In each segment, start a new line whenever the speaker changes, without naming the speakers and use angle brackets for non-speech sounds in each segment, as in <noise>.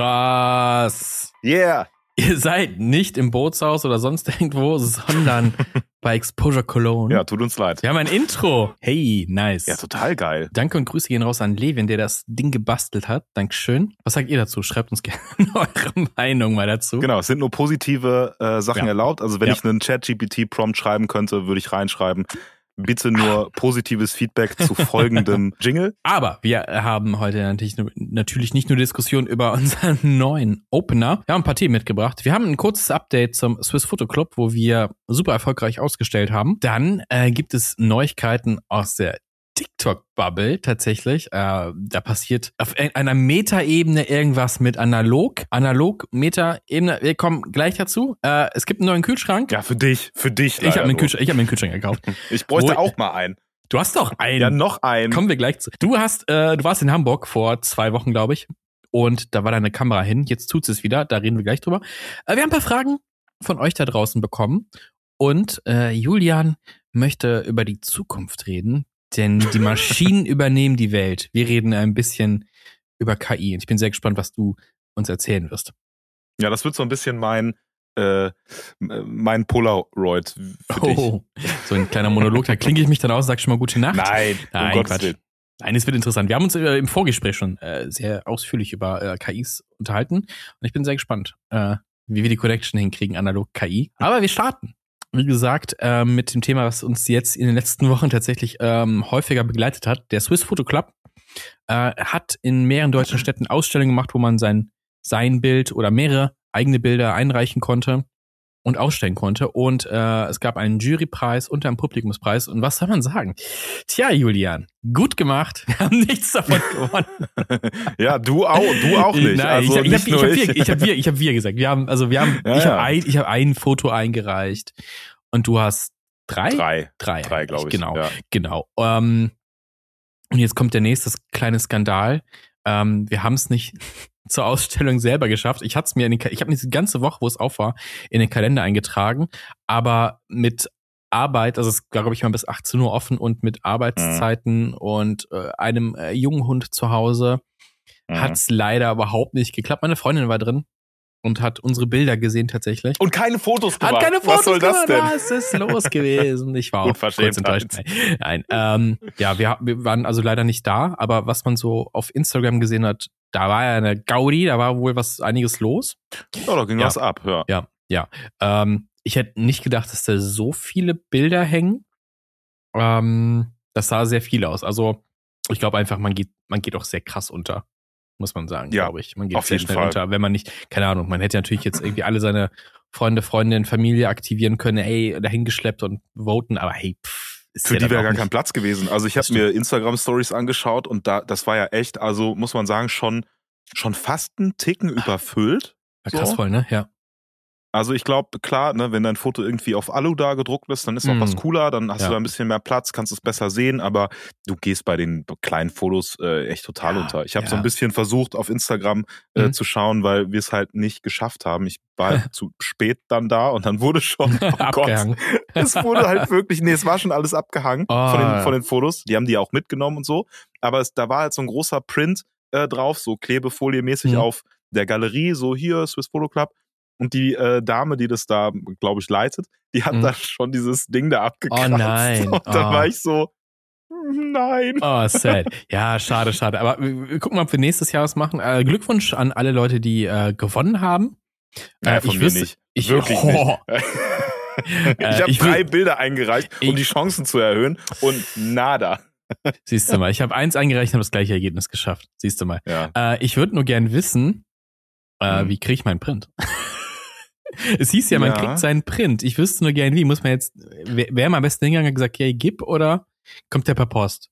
Krass.
Yeah.
Ihr seid nicht im Bootshaus oder sonst irgendwo, sondern <laughs> bei Exposure Cologne.
Ja, tut uns leid.
Wir haben ein Intro. Hey, nice.
Ja, total geil.
Danke und Grüße gehen raus an Levin, der das Ding gebastelt hat. Dankeschön. Was sagt ihr dazu? Schreibt uns <laughs> gerne eure Meinung mal dazu.
Genau, es sind nur positive äh, Sachen
Ja.
erlaubt. Also wenn
Ja.
ich einen Chat-GPT-Prompt schreiben könnte, würde ich reinschreiben, bitte nur positives Feedback zu folgendem <laughs> Jingle.
Aber wir haben heute natürlich, natürlich nicht nur Diskussion über unseren <laughs> neuen Opener. Wir haben ein paar Themen mitgebracht. Wir haben ein kurzes Update zum Swiss Photo Club, wo wir super erfolgreich ausgestellt haben. Dann äh, gibt es Neuigkeiten aus der TikTok-Bubble tatsächlich. Äh, da passiert auf ein- einer Metaebene irgendwas mit analog. Analog, Metaebene. Wir kommen gleich dazu. Äh, es gibt einen neuen Kühlschrank.
Ja, für dich, für dich.
ich habe
nur.
Kühlschrank- ich hab mir einen Kühlschrank gekauft. <laughs>
Ich bräuchte
Wo-
auch mal einen.
Du hast doch einen.
Ja, noch einen.
Kommen wir gleich zu. Du hast, äh, du warst in Hamburg vor zwei Wochen, glaube ich. Und da war deine Kamera hin. Jetzt tut es wieder. Da reden wir gleich drüber. Äh, wir haben ein paar Fragen von euch da draußen bekommen. Und äh, Julian möchte über die Zukunft reden. Denn die Maschinen <laughs> übernehmen die Welt. Wir reden ein bisschen über KI. Und ich bin sehr gespannt, was du uns erzählen wirst.
Ja, das wird so ein bisschen mein, äh, mein Polaroid für dich.
Oh, so ein kleiner Monolog. Da klinge ich mich dann aus, sag schon mal gute Nacht.
Nein,
Nein,
um
Quatsch.
Willen.
Nein, es wird interessant. Wir haben uns äh, im Vorgespräch schon äh, sehr ausführlich über äh, KIs unterhalten und ich bin sehr gespannt, äh, wie wir die Connection hinkriegen, analog KI. Aber wir starten, wie gesagt, äh, mit dem Thema, was uns jetzt in den letzten Wochen tatsächlich ähm, häufiger begleitet hat. Der Swiss Photo Club äh, hat in mehreren deutschen Städten Ausstellungen gemacht, wo man sein, sein Bild oder mehrere eigene Bilder einreichen konnte und ausstellen konnte. Und äh, es gab einen Jurypreis und einen Publikumspreis. Und was soll man sagen? Tja, Julian, gut gemacht. Wir haben nichts davon gewonnen. <laughs>
ja, du auch, du auch nicht.
Nein,
also
ich, ich habe hab wir, ich hab wir, ich hab wir gesagt. Wir haben, also wir haben,
Ja,
ich
ja.
habe ein, ich hab ein Foto eingereicht und du hast drei?
Drei.
Drei,
Drei, glaube ich.
Genau,
Ja.
genau. Ähm, und jetzt kommt der nächste kleine Skandal. Ähm, wir haben es nicht <laughs> zur Ausstellung selber geschafft. Ich hatte es mir in den, ich habe diese ganze Woche, wo es auf war, in den Kalender eingetragen, aber mit Arbeit, also es war, glaube ich, mal bis 18 Uhr offen und mit Arbeitszeiten und äh, einem äh, jungen Hund zu Hause
Mhm.
hat's leider überhaupt nicht geklappt. Meine Freundin war drin und hat unsere Bilder gesehen tatsächlich.
Und keine Fotos gemacht.
Hat keine Fotos
Was soll das
gemacht.
denn?
Was ist los gewesen? Ich war auch kurz enttäuscht. Nein, ähm, ja, wir, wir waren also leider nicht da, aber was man so auf Instagram gesehen hat, da war ja eine Gaudi, da war wohl was einiges los.
Ja, da ging
Ja.
was ab, ja.
Ja, ja. Ähm, ich hätte nicht gedacht, dass da so viele Bilder hängen. Ähm, das sah sehr viel aus. Also ich glaube einfach, man geht, man geht auch sehr krass unter, muss man sagen,
Ja,
glaube ich. Man geht
auf
sehr
jeden
schnell
Fall.
unter, wenn man nicht, keine Ahnung, man hätte natürlich jetzt irgendwie alle seine Freunde, Freundinnen, Familie aktivieren können, ey, dahin geschleppt und voten, aber hey, pff, ist
Für
ja
die wäre gar
nicht-
kein Platz gewesen. Also ich habe mir Instagram-Stories angeschaut und da, das war ja echt, also muss man sagen, schon, schon fast einen Ticken überfüllt.
War krass
so.
voll, ne? Ja.
Also ich glaube, klar, ne, wenn dein Foto irgendwie auf Alu da gedruckt ist, dann ist auch
Mhm.
was cooler, dann hast
Ja.
du da ein bisschen mehr Platz, kannst es besser sehen, aber du gehst bei den kleinen Fotos äh, echt total
Ja,
unter. Ich habe
ja.
so ein bisschen versucht, auf Instagram äh,
Mhm.
zu schauen, weil wir es halt nicht geschafft haben. Ich war halt <laughs> zu spät dann da und dann wurde schon, <laughs> oh Gott, <laughs> es wurde halt wirklich, nee, es war schon alles abgehangen von,
Oh.
den, von den Fotos. Die haben die auch mitgenommen und so. Aber es, da war halt so ein großer Print äh, drauf, so Klebefolie-mäßig
Mhm.
auf der Galerie, so hier, Swiss Photo Club. Und die äh, Dame, die das da, glaube ich, leitet, die hat
Mhm.
da schon dieses Ding da abgekratzt.
Oh nein. <laughs>
Und da
Oh.
war ich so, nein.
Oh, sad. Ja, schade, schade. Aber wir, wir gucken mal, ob wir nächstes Jahr was machen. Äh, Glückwunsch an alle Leute, die äh, gewonnen haben.
Naja,
Äh,
von
ich
mir
wüsste-
nicht.
ich-
Wirklich
Oh.
nicht. <laughs> <laughs> ich
Äh,
habe drei Bilder eingereicht, um
Ich-
die Chancen zu erhöhen und nada.
Siehst du mal, ich habe eins eingereicht und habe das gleiche Ergebnis geschafft. Siehst du mal.
Ja.
Äh, ich würde nur gern wissen, äh,
Mhm.
wie kriege ich meinen Print? Es hieß ja, man
Ja.
kriegt seinen Print. Ich wüsste nur gern, wie. Muss man jetzt, wer, wer am besten hingegangen und gesagt, hey, gib oder kommt der per Post?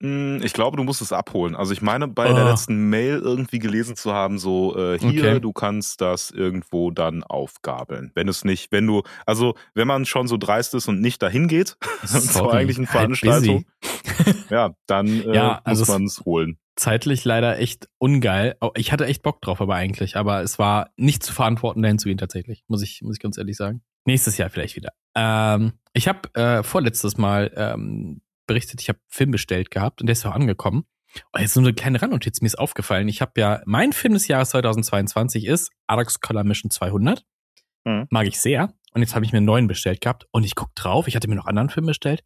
Mm, Ich glaube, du musst es abholen. Also ich meine, bei
Oh.
der letzten Mail irgendwie gelesen zu haben, so äh, hier,
Okay.
du kannst das irgendwo dann aufgabeln. Wenn es nicht, wenn du, also wenn man schon so dreist ist und nicht dahin geht <laughs> zur eigentlichen
halt
Veranstaltung,
busy. <laughs>
ja, dann äh,
Ja, also
muss man es holen.
Zeitlich leider echt ungeil. Oh, Ich hatte echt Bock drauf, aber eigentlich. Aber es war nicht zu verantworten, dahin zu gehen tatsächlich. Muss ich, muss ich ganz ehrlich sagen. Nächstes Jahr vielleicht wieder. Ähm, ich habe äh, vorletztes Mal ähm, berichtet, ich habe Film bestellt gehabt und der ist auch angekommen. Oh, jetzt so eine kleine Randnotiz, mir ist aufgefallen. Ich habe ja, mein Film des Jahres 2022 ist Adax Color Mission 200.
Mhm.
Mag ich sehr. Und jetzt habe ich mir einen neuen bestellt gehabt und ich guck drauf. Ich hatte mir noch einen anderen Film bestellt.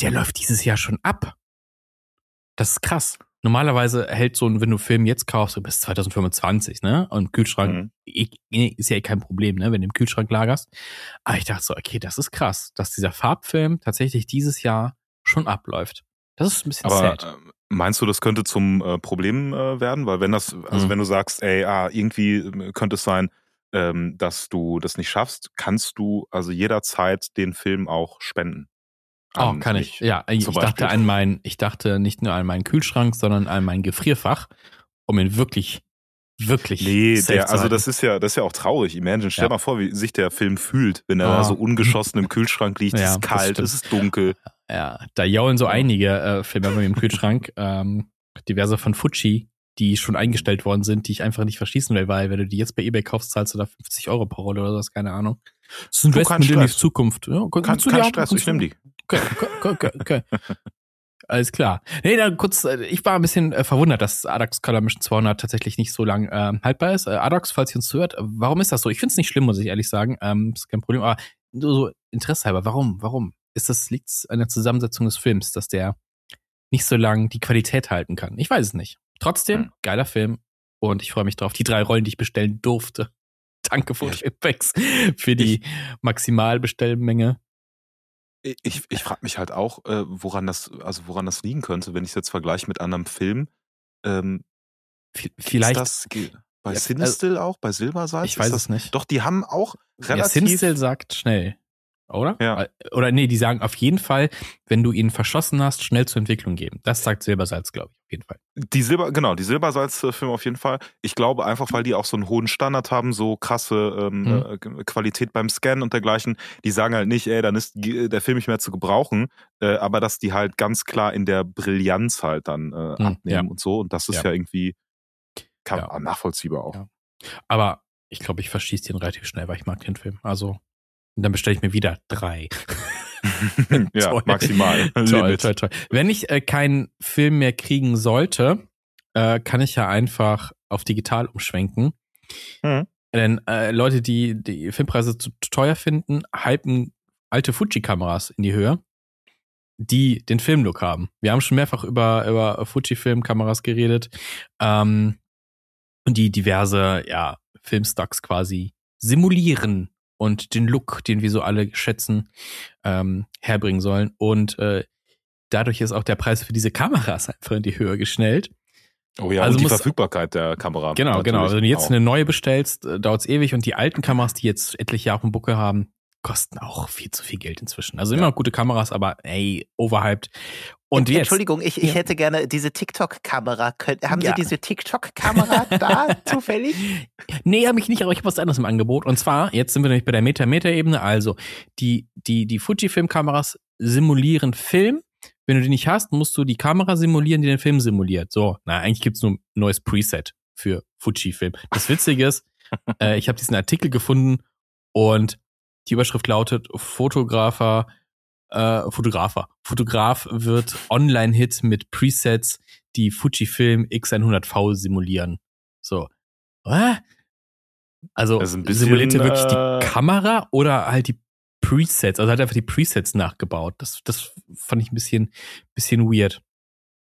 Der läuft dieses Jahr schon ab. Das ist krass. Normalerweise hält so ein, wenn du Film jetzt kaufst, so bis 2025, ne? Und Kühlschrank
Mhm.
ist ja eh kein Problem, ne? Wenn du im Kühlschrank lagerst. Aber ich dachte so, okay, das ist krass, dass dieser Farbfilm tatsächlich dieses Jahr schon abläuft. Das ist ein bisschen
Aber
sad.
äh, meinst du, das könnte zum äh, Problem äh, werden? Weil wenn das, also
Mhm.
wenn du sagst, ey, ah, irgendwie äh, könnte es sein, ähm, dass du das nicht schaffst, kannst du also jederzeit den Film auch spenden.
Oh,
An
kann ich. Ja, ich
zum
dachte
Beispiel.
an mein, ich dachte nicht nur an meinen Kühlschrank, sondern an mein Gefrierfach, um ihn wirklich, wirklich
Nee, der,
zu
also das ist ja, das ist ja auch traurig. Imagine, stell
Ja.
mal vor, wie sich der Film fühlt, wenn er da so ungeschossen im Kühlschrank liegt,
Ja,
es ist kalt, es ist dunkel.
Ja, da jaulen so einige äh, Filme bei mir im Kühlschrank, <laughs> ähm, diverse von Fuji, die schon eingestellt worden sind, die ich einfach nicht verschießen will, weil wenn du die jetzt bei eBay kaufst, zahlst du da 50 Euro pro Rolle oder sowas, keine Ahnung. Das ist ein Investment in die. Zukunft. Ja,
Kein,
kannst du die
Stress, ich nehme die.
Okay, okay, okay, okay. Alles klar. Nee, dann kurz, äh, ich war ein bisschen äh, verwundert, dass Adax Color Mission 200 tatsächlich nicht so lang ähm, haltbar ist. Äh, Adax, falls ihr uns zuhört, äh, warum ist das so? Ich finde es nicht schlimm, muss ich ehrlich sagen. Ähm, ist kein Problem, aber nur so Interesse halber, warum? Warum? Ist das, liegt an der Zusammensetzung des Films, dass der nicht so lang die Qualität halten kann? Ich weiß es nicht. Trotzdem,
Hm.
geiler Film und ich freue mich drauf. Die drei Rollen, die ich bestellen durfte. <laughs> Danke,
Ja, ich-
Fotoeffects, für die Maximalbestellmenge.
Ich, ich frage mich halt auch, äh, woran das, also woran das liegen könnte, wenn ich es jetzt vergleiche mit anderem Film. Ähm,
V-
ist
Vielleicht,
das bei
Ja,
Cinestill auch, bei Silbersalz?
ich weiß es nicht.
Doch, die haben auch
Ja,
relativ.
Sinstil sagt schnell, oder?
Ja.
Oder nee, die sagen auf jeden Fall, wenn du ihn verschossen hast, schnell zur Entwicklung geben. Das sagt Silbersalz, glaube ich, auf jeden Fall.
Die Silber, genau, die Silbersalz-Filme auf jeden Fall. Ich glaube einfach, weil die auch so einen hohen Standard haben, so krasse ähm,
Mhm.
äh, Qualität beim Scannen und dergleichen. Die sagen halt nicht, ey, dann ist die- der Film nicht mehr zu gebrauchen, äh, aber dass die halt ganz klar in der Brillanz halt dann äh,
Mhm,
abnehmen
ja.
und so. Und das ist ja,
Ja.
irgendwie kann, nachvollziehbar auch.
Aber ich glaube, ich verschieße den relativ schnell, weil ich mag den Film. Also, und dann bestelle ich mir wieder drei. <laughs>
ja,
Toll.
maximal. <laughs>
toll, toll, toll. Wenn ich äh, keinen Film mehr kriegen sollte, äh, kann ich ja einfach auf digital umschwenken.
Mhm.
Denn äh, Leute, die die Filmpreise zu teuer finden, hypen alte Fuji-Kameras in die Höhe, die den Filmlook haben. Wir haben schon mehrfach über, über Fuji-Film-Kameras geredet, ähm, die diverse ja, Filmstocks quasi simulieren und den Look, den wir so alle schätzen, ähm, herbringen sollen. Und äh, dadurch ist auch der Preis für diese Kameras einfach in die Höhe geschnellt.
Oh ja,
Also
und die Verfügbarkeit der Kamera.
Genau,
natürlich
genau. Also wenn du jetzt
auch.
eine neue bestellst, äh, dauert's ewig und die alten Kameras, die jetzt etliche Jahre im Buckel haben, kosten auch viel zu viel Geld inzwischen. Also immer
Ja.
noch gute Kameras, aber ey, overhyped. Und jetzt,
Entschuldigung, ich, ich
Ja.
hätte gerne diese TikTok-Kamera. Haben
Ja.
Sie diese TikTok-Kamera <laughs> da zufällig?
Nee, habe ich nicht, aber ich habe was anderes im Angebot. Und zwar, jetzt sind wir nämlich bei der Meta-Meta-Ebene. Also, die, die, die Fuji-Film-Kameras simulieren Film. Wenn du die nicht hast, musst du die Kamera simulieren, die den Film simuliert. So, na, eigentlich gibt's nur ein neues Preset für Fuji-Film. Das Witzige ist, <laughs> äh, ich habe diesen Artikel gefunden und die Überschrift lautet Fotografer, äh, Fotografer. Fotograf wird Online-Hit mit Presets, die Fujifilm X100V simulieren. So. Hä? Also
bisschen,
simuliert er wirklich
äh,
die Kamera oder halt die Presets? Also hat einfach die Presets nachgebaut. Das, das fand ich ein bisschen, bisschen weird.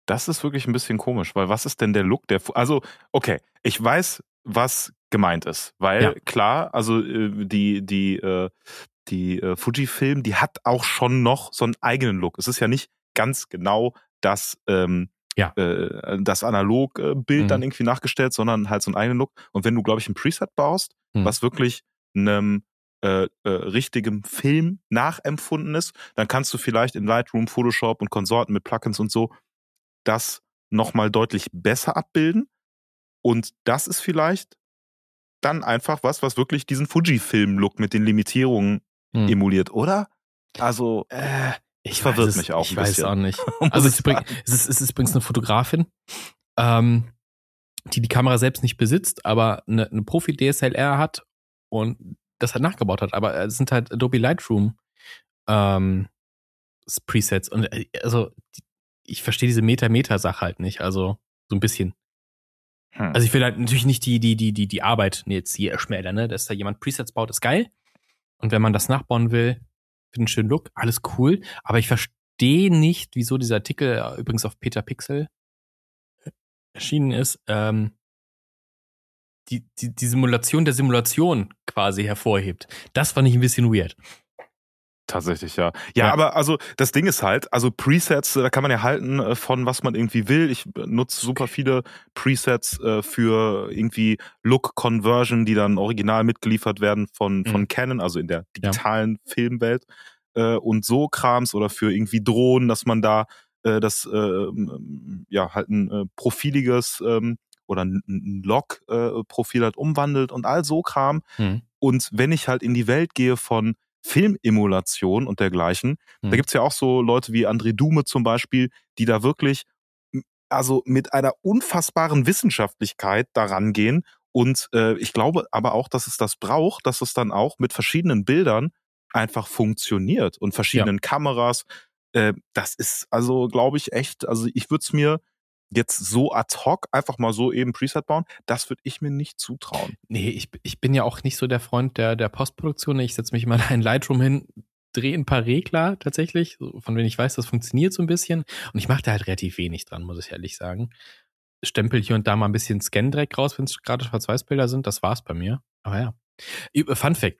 Das ist wirklich ein bisschen komisch, weil was ist denn der Look der Fu Also, okay, ich weiß, was gemeint ist, weil
Ja.
klar, also äh, die die äh, die äh, Fujifilm, die hat auch schon noch so einen eigenen Look. Es ist ja nicht ganz genau das ähm,
Ja.
äh, das analog äh,
Mhm.
dann irgendwie nachgestellt, sondern halt so einen eigenen Look. Und wenn du glaube ich ein Preset baust,
Mhm.
was wirklich einem äh, äh, richtigem Film nachempfunden ist, dann kannst du vielleicht in Lightroom, Photoshop und Konsorten mit Plugins und so das nochmal deutlich besser abbilden. Und das ist vielleicht dann einfach was, was wirklich diesen Fujifilm-Look mit den Limitierungen
Hm.
emuliert, oder? Also,
Äh, ich
verwirrt
weiß es,
mich auch
Ich
ein
weiß
bisschen.
auch nicht. <laughs> Also
ich
es, ist übrigens-
sagen.
es, ist, es ist übrigens eine Fotografin, ähm, die die Kamera selbst nicht besitzt, aber eine, eine Profi-DSLR hat und das halt nachgebaut hat. Aber es sind halt Adobe Lightroom ähm, Presets. Und äh, also ich verstehe diese Meta-Meta-Sache halt nicht. Also so ein bisschen.
Hm.
Also ich will halt natürlich nicht die, die, die, die, die Arbeit jetzt hier erschmälern, ne? Dass da jemand Presets baut, ist geil. Und wenn man das nachbauen will, für einen schönen Look, alles cool. Aber ich verstehe nicht, wieso dieser Artikel äh, übrigens auf Peter Pixel erschienen ist, ähm, die, die, die Simulation der Simulation quasi hervorhebt. Das fand ich ein bisschen weird.
Tatsächlich, ja. ja.
Ja.
aber also das Ding ist halt, also Presets, äh, da kann man ja halten äh, von was man irgendwie will. Ich äh, nutze super viele Presets äh, für irgendwie Look Conversion, die dann original mitgeliefert werden von, von
Mhm.
Canon, also in der digitalen Filmwelt äh, und so Krams oder für irgendwie Drohnen, dass man da äh, das ja halt ein profiliges ähm, oder ein, Log-Profil halt umwandelt und all so Kram.
Hm.
Und wenn ich halt in die Welt gehe von Filmemulation und dergleichen,
Mhm.
da gibt's ja auch so Leute wie André Dume zum Beispiel, die da wirklich also mit einer unfassbaren Wissenschaftlichkeit daran gehen. Und äh, ich glaube aber auch, dass es das braucht, dass es dann auch mit verschiedenen Bildern einfach funktioniert und verschiedenen Kameras. Äh, das ist also, glaube ich, echt, also ich würde es mir jetzt so ad hoc einfach mal so eben Preset bauen, das würde ich mir nicht zutrauen.
Nee, ich, ich bin ja auch nicht so der Freund der, der Postproduktion. Ich setze mich mal in Lightroom hin, drehe ein paar Regler tatsächlich, von denen ich weiß, das funktioniert so ein bisschen. Und ich mache da halt relativ wenig dran, muss ich ehrlich sagen. Stempel hier und da mal ein bisschen Scan-Dreck raus, wenn es gerade Schwarz-Weiß-Bilder sind. Das war's bei mir. Aber ja. Ü- Fun Fact.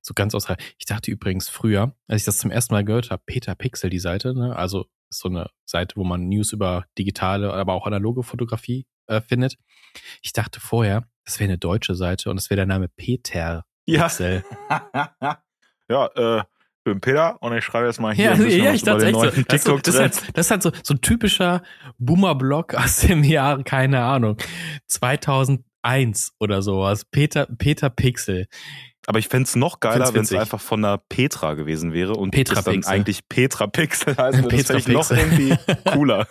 So ganz aus. Ich dachte übrigens früher, als ich das zum ersten Mal gehört habe, Peter Pixel, die Seite, ne? also ist so eine Seite, wo man News über digitale, aber auch analoge Fotografie äh, findet. Ich dachte vorher, das wäre eine deutsche Seite und das wäre der Name Peter
Ja. <laughs> Ja, äh, ich bin Peter und ich schreibe jetzt mal hier
Ja, ja, ich dachte echt so. Das, ist so- das, ist halt, das ist halt so, so ein typischer Boomer-Blog aus dem Jahr, keine Ahnung, 2001 oder sowas. Peter, Peter Pixel.
Aber ich fänd's noch geiler, wenn es einfach von einer Petra gewesen wäre und
Petra
das dann
Pixel.
eigentlich Petra Pixel heißt. Das
Petra
fänd ich noch
Pixel.
irgendwie <laughs> cooler.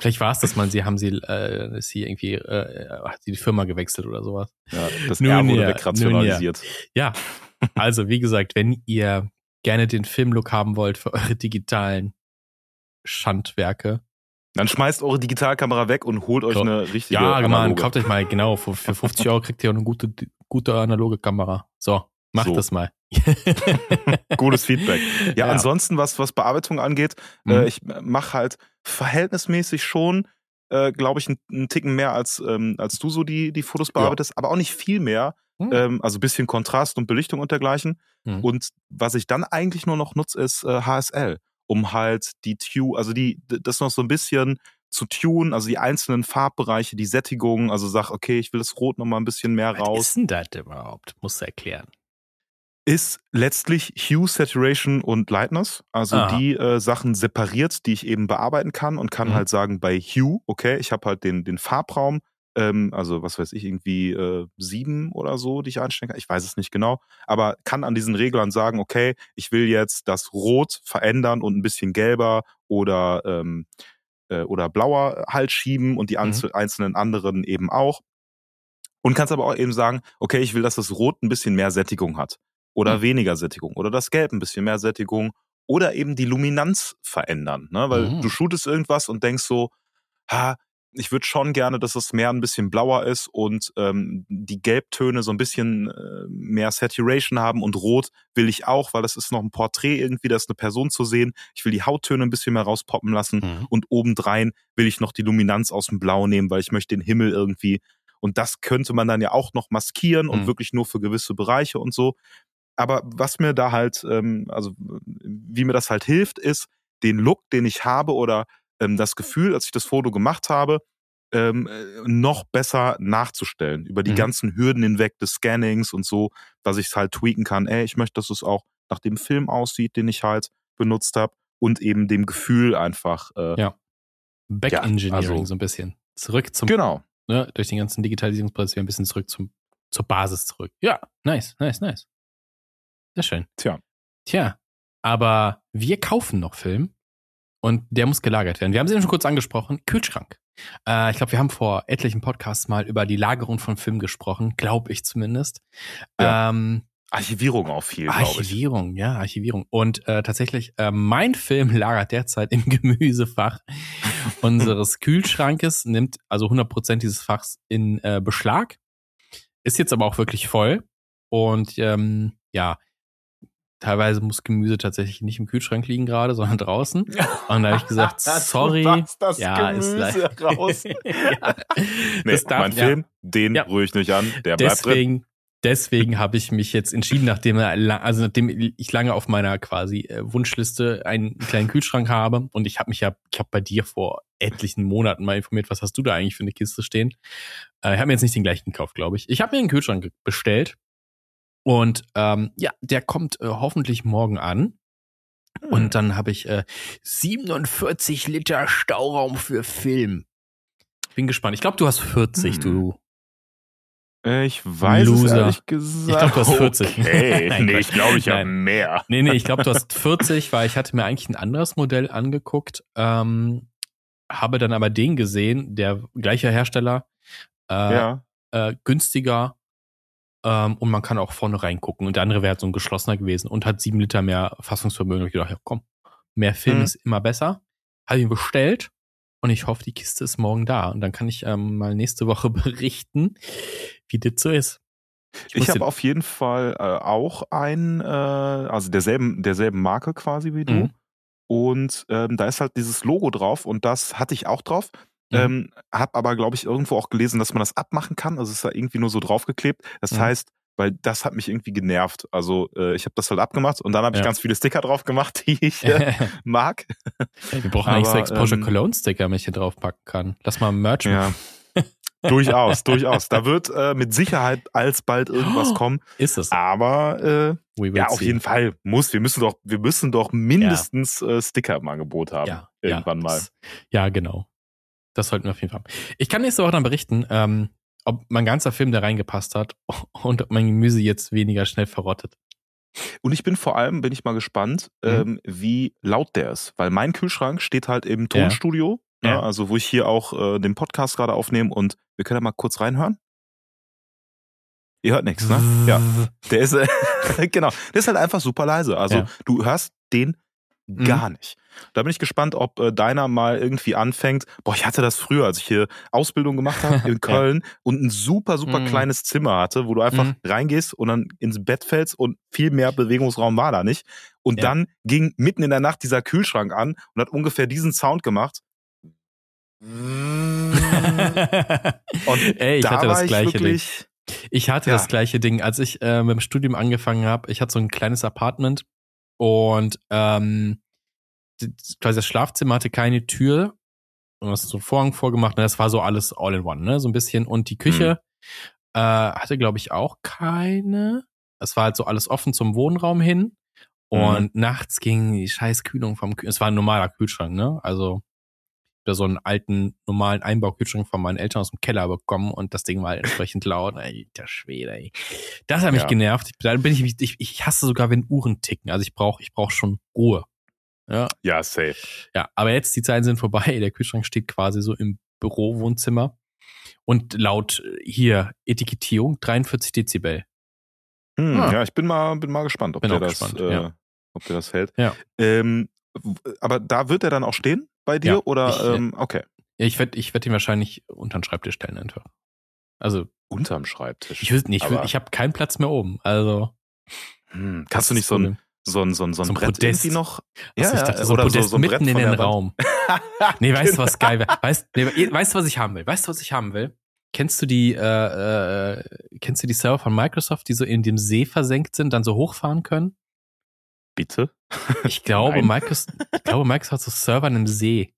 Vielleicht war es das mal, sie haben sie, äh, ist sie irgendwie, äh, hat sie die Firma gewechselt oder sowas.
Ja, das
Nun
R wurde
ja,
wegrationalisiert.
Ja, <laughs> also wie gesagt, wenn ihr gerne den Filmlook haben wollt für eure digitalen Schandwerke,
Dann schmeißt eure Digitalkamera weg und holt euch
So.
eine richtige
ja, Mann,
analoge.
kauft euch mal, genau, für, für 50 Euro kriegt ihr auch eine gute, gute analoge Kamera. So, macht
So.
das mal. <laughs> <laughs>
Gutes Feedback. Ja,
Ja.
ansonsten, was, was Bearbeitung angeht,
Mhm.
äh, ich mache halt verhältnismäßig schon, äh, glaube ich, einen, einen Ticken mehr als, ähm, als du so die, die Fotos bearbeitest, aber auch nicht viel mehr.
Hm.
Ähm, also bisschen Kontrast und Belichtung und dergleichen.
Mhm.
Und was ich dann eigentlich nur noch nutze, ist äh, HSL, um halt die Tune, also die, das noch so ein bisschen zu tun, also die einzelnen Farbbereiche, die Sättigung, also sag, okay, ich will das Rot noch mal ein bisschen mehr
Was
raus.
ist denn das überhaupt? Musst du erklären.
ist letztlich Hue, Saturation und Lightness. Also
Aha.
die äh, Sachen separiert, die ich eben bearbeiten kann und kann
Mhm.
halt sagen, bei Hue, okay, ich habe halt den, den Farbraum, ähm, also was weiß ich, irgendwie äh, sieben oder so, die ich einstellen kann. Ich weiß es nicht genau, aber kann an diesen Reglern sagen, okay, ich will jetzt das Rot verändern und ein bisschen gelber oder ähm, äh, oder blauer halt schieben und die einzel einzelnen anderen eben auch. Und kannst aber auch eben sagen, okay, ich will, dass das Rot ein bisschen mehr Sättigung hat oder
Mhm.
weniger Sättigung oder das Gelb ein bisschen mehr Sättigung oder eben die Luminanz verändern, ne? Weil
Mhm.
du shootest irgendwas und denkst so, ha, ich würde schon gerne, dass das Meer ein bisschen blauer ist und ähm, die Gelbtöne so ein bisschen äh, mehr Saturation haben und Rot will ich auch, weil das ist noch ein Porträt irgendwie, da ist eine Person zu sehen. Ich will die Hauttöne ein bisschen mehr rauspoppen lassen
Mhm.
und obendrein will ich noch die Luminanz aus dem Blau nehmen, weil ich möchte den Himmel irgendwie und das könnte man dann ja auch noch maskieren und
Mhm.
wirklich nur für gewisse Bereiche und so. Aber was mir da halt, ähm, also wie mir das halt hilft, ist den Look, den ich habe oder ähm, das Gefühl, als ich das Foto gemacht habe, ähm, äh, noch besser nachzustellen über die
Mhm.
ganzen Hürden hinweg des Scannings und so, dass ich es halt tweaken kann. Ey, ich möchte, dass es auch nach dem Film aussieht, den ich halt benutzt habe und eben dem Gefühl einfach. Äh,
Ja. Back-Engineering
also-
so ein bisschen. Zurück zum,
Genau.
ne, durch den ganzen Digitalisierungsprozess wieder ein bisschen zurück zum, zur Basis zurück. Ja, nice, nice, nice. Sehr schön.
Tja.
Tja, aber wir kaufen noch Film und der muss gelagert werden. Wir haben es eben schon kurz angesprochen, Kühlschrank. Äh, ich glaube, wir haben vor etlichen Podcasts mal über die Lagerung von Film gesprochen, glaube ich zumindest.
Ja.
Ähm,
Archivierung auch viel.
Archivierung, ja, Archivierung. Und äh, tatsächlich, äh, mein Film lagert derzeit im <laughs> Gemüsefach unseres Kühlschrankes, nimmt also 100% dieses Fachs in äh, Beschlag, ist jetzt aber auch wirklich voll. Und ähm, ja, teilweise muss Gemüse tatsächlich nicht im Kühlschrank liegen gerade, sondern draußen. <laughs> Und da habe ich gesagt, sorry.
Das
ja, ist
Gemüse
leid. <laughs>
raus. <laughs>
ja.
Nee,
Das darf-
mein
ja.
Film, den
Ja.
rühre ich nicht an, der bleibt drin.
deswegen, deswegen habe ich mich jetzt entschieden, nachdem also nachdem ich lange auf meiner quasi äh, Wunschliste einen kleinen Kühlschrank habe und ich habe mich ja, ich habe bei dir vor etlichen Monaten mal informiert, was hast du da eigentlich für eine Kiste stehen? Äh, ich habe mir jetzt nicht den gleichen gekauft, glaube ich. Ich habe mir einen Kühlschrank bestellt und ähm, ja, der kommt äh, hoffentlich morgen an.
Hm.
Und dann habe ich äh, 47 Liter Stauraum für Film. Bin gespannt. Ich glaube, du hast 40,
Hm.
du
Äh, Ich weiß
Loser.
es ehrlich gesagt.
Ich glaub, du hast 40.
Okay. <laughs>
Nein,
nee, ich glaube, ich habe mehr.
Nee, nee, ich glaube, du hast 40, weil ich hatte mir eigentlich ein anderes Modell angeguckt, ähm, habe dann aber den gesehen, der gleiche Hersteller, äh,
ja.
äh, günstiger ähm, und man kann auch vorne reingucken. Und der andere wäre halt so ein geschlossener gewesen und hat sieben Liter mehr Fassungsvermögen. Und ich gedacht, ja komm, mehr Film
Mhm.
ist immer besser. Habe ihn bestellt und ich hoffe, die Kiste ist morgen da. Und dann kann ich ähm, mal nächste Woche <laughs> berichten, wie das so ist.
Ich
muss
habe auf jeden Fall äh, auch einen, äh, also derselben, derselben Marke quasi wie du.
Mhm.
Und ähm, da ist halt dieses Logo drauf und das hatte ich auch drauf.
Mhm.
Ähm, hab aber, glaube ich, irgendwo auch gelesen, dass man das abmachen kann. Also es ist da irgendwie nur so draufgeklebt. Das
Mhm.
heißt, weil das hat mich irgendwie genervt. Also äh, ich habe das halt abgemacht und dann habe ich
Ja.
ganz viele Sticker drauf gemacht, die ich <laughs> äh, mag.
Wir brauchen eigentlich so
Aber,
Exposure
ähm,
Cologne Sticker, wenn ich hier draufpacken kann. Lass mal Merch
Ja. <laughs> durchaus, durchaus. Da wird äh, mit Sicherheit alsbald irgendwas
Oh,
kommen.
Ist es.
Aber äh, ja, auf
see.
jeden Fall muss. Wir müssen doch, wir müssen doch mindestens äh, Sticker im Angebot haben.
Ja,
irgendwann
ja,
mal.
das- Ja, genau. Das sollten wir auf jeden Fall haben. Ich kann nächste Woche dann berichten, ähm, ob mein ganzer Film da reingepasst hat <laughs> und ob mein Gemüse jetzt weniger schnell verrottet.
Und ich bin vor allem, bin ich mal gespannt,
Mhm.
ähm, wie laut der ist. Weil mein Kühlschrank steht halt im. Tonstudio,
Ja.
ja, also wo ich hier auch äh, den Podcast gerade aufnehme und wir können ja mal kurz reinhören. Ihr hört nichts, ne? Ja. Der ist, äh, <laughs> genau, der ist halt einfach super leise. Also
Ja.
du hörst den
Mhm.
gar nicht. Da bin ich gespannt, ob äh, deiner mal irgendwie anfängt. Boah, ich hatte das früher, als ich hier Ausbildung gemacht habe <laughs> in Köln und ein super, super
Mhm.
kleines Zimmer hatte, wo du einfach
Mhm.
reingehst und dann ins Bett fällst und viel mehr Bewegungsraum war da nicht. Und
Ja.
dann ging mitten in der Nacht dieser Kühlschrank an und hat ungefähr diesen Sound gemacht. Und <laughs>
Ey, ich
da
hatte das
ich
gleiche Ding.
wirklich.
Ich hatte
Ja.
das gleiche Ding, als ich äh, mit dem Studium angefangen habe. Ich hatte so ein kleines Apartment und ähm, quasi das Schlafzimmer hatte keine Tür. Und hast so einen Vorhang vorgemacht. Und das war so alles all in one, ne? So ein bisschen. Und die Küche äh, hatte, glaube ich, auch keine. Es war halt so alles offen zum Wohnraum hin. Und nachts ging die scheiß Kühlung vom Kühlschrank. Es war ein normaler Kühlschrank, ne? Also da so einen alten, normalen Einbaukühlschrank von meinen Eltern aus dem Keller bekommen und das Ding war halt entsprechend laut. Ey, der Schwede, ey. Das hat mich
Ja.
genervt. Da bin ich, ich, ich hasse sogar, wenn Uhren ticken. Also ich brauche ich brauch schon Ruhe. Ja,
Ja, safe.
ja, aber jetzt die Zeiten sind vorbei. Der Kühlschrank steht quasi so im Büro-Wohnzimmer. Und laut äh, hier Etikettierung 43 Dezibel.
Hm,
Ah.
Ja, ich bin mal, bin mal gespannt, ob
Bin
der das,
gespannt,
äh,
ja.
ob der das hält.
Ja.
Ähm, aber da wird er dann auch stehen bei dir
Ja,
oder
ich, äh,
ähm, okay.
Ja, ich werde ich werd ihn wahrscheinlich unter den Schreibtisch stellen einfach. Also,
Unterm Schreibtisch.
ich will nicht, ich, ich habe keinen Platz mehr oben. Also,
Hm, kannst du nicht so ein, so ein, so ein, so ein
So ein
Brett
Podest.
irgendwie noch?
Also ich dachte, so ein Podest
ein Brett
mitten in den. Raum. <laughs> Nee, weißt du, was geil wäre? Weißt, nee, weißt du, was ich haben will? Weißt du, was ich haben will? Kennst du die, äh, äh, kennst du die Server von Microsoft, die so in dem See versenkt sind, dann so hochfahren können?
Bitte?
Ich glaube. Microsoft, ich glaube, Microsoft hat so Server in einem See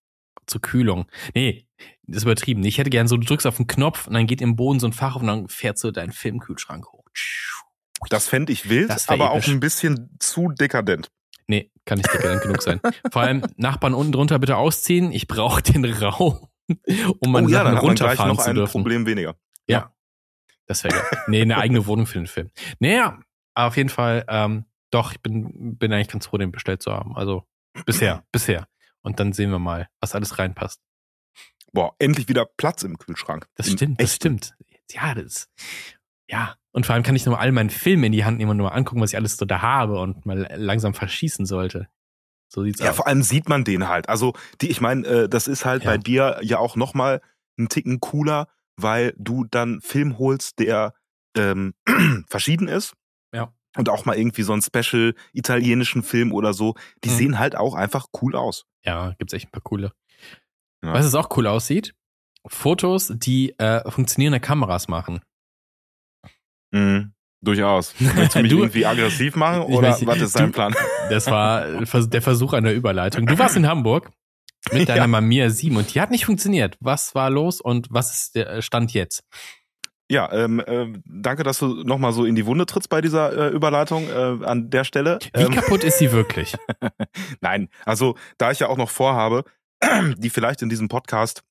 zur Kühlung. Nee, das ist übertrieben. Ich hätte gern so, du drückst auf den Knopf und dann geht im Boden so ein Fach auf und dann fährt so dein Filmkühlschrank hoch.
Das fände ich wild, aber
episch.
auch ein bisschen zu dekadent.
Nee, kann nicht dekadent genug sein. Vor allem Nachbarn unten drunter bitte ausziehen. Ich brauche den Raum, um meine
oh ja,
Sachen runterfahren
noch
zu
ein
dürfen.
Problem weniger.
Ja. Das wäre geil. Nee, eine eigene Wohnung für den Film. Naja, auf jeden Fall, ähm, doch, ich bin, bin eigentlich ganz froh, den bestellt zu haben. Also bisher, <clears throat> bisher. Und dann sehen wir mal, was alles reinpasst.
Boah, endlich wieder Platz im Kühlschrank.
Das
Im
stimmt, das
echten.
stimmt. Ja, das, ja, Und vor allem kann ich nochmal all meinen Film in die Hand nehmen und nochmal angucken, was ich alles so da habe und mal langsam verschießen sollte. So sieht's
Ja,
aus.
vor allem sieht man den halt. Also, die, ich meine, äh, das ist halt
Ja.
bei dir ja auch nochmal einen Ticken cooler, weil du dann Film holst, der ähm, <clears throat> verschieden ist. Und auch mal irgendwie so einen special italienischen Film oder so. Die
Mhm.
sehen halt auch einfach cool aus.
Ja, gibt's echt ein paar coole.
Ja.
Was auch cool aussieht? Fotos, die äh, funktionierende Kameras machen.
Mhm. Durchaus. Willst du <laughs> mich
Du-
irgendwie aggressiv machen oder
weiß-
was ist dein
du-
Plan? <laughs>
Das war der Versuch einer Überleitung. Du warst in Hamburg <laughs> mit deiner
Ja.
Mamiya 7 und die hat nicht funktioniert. Was war los und was ist der Stand jetzt?
Ja, ähm, äh, danke, dass du nochmal so in die Wunde trittst bei dieser äh, Überleitung äh, an der Stelle.
Wie
Ähm,
kaputt ist sie wirklich? <laughs>
Nein, also da ich ja auch noch vorhabe, <clears throat> die vielleicht in diesem Podcast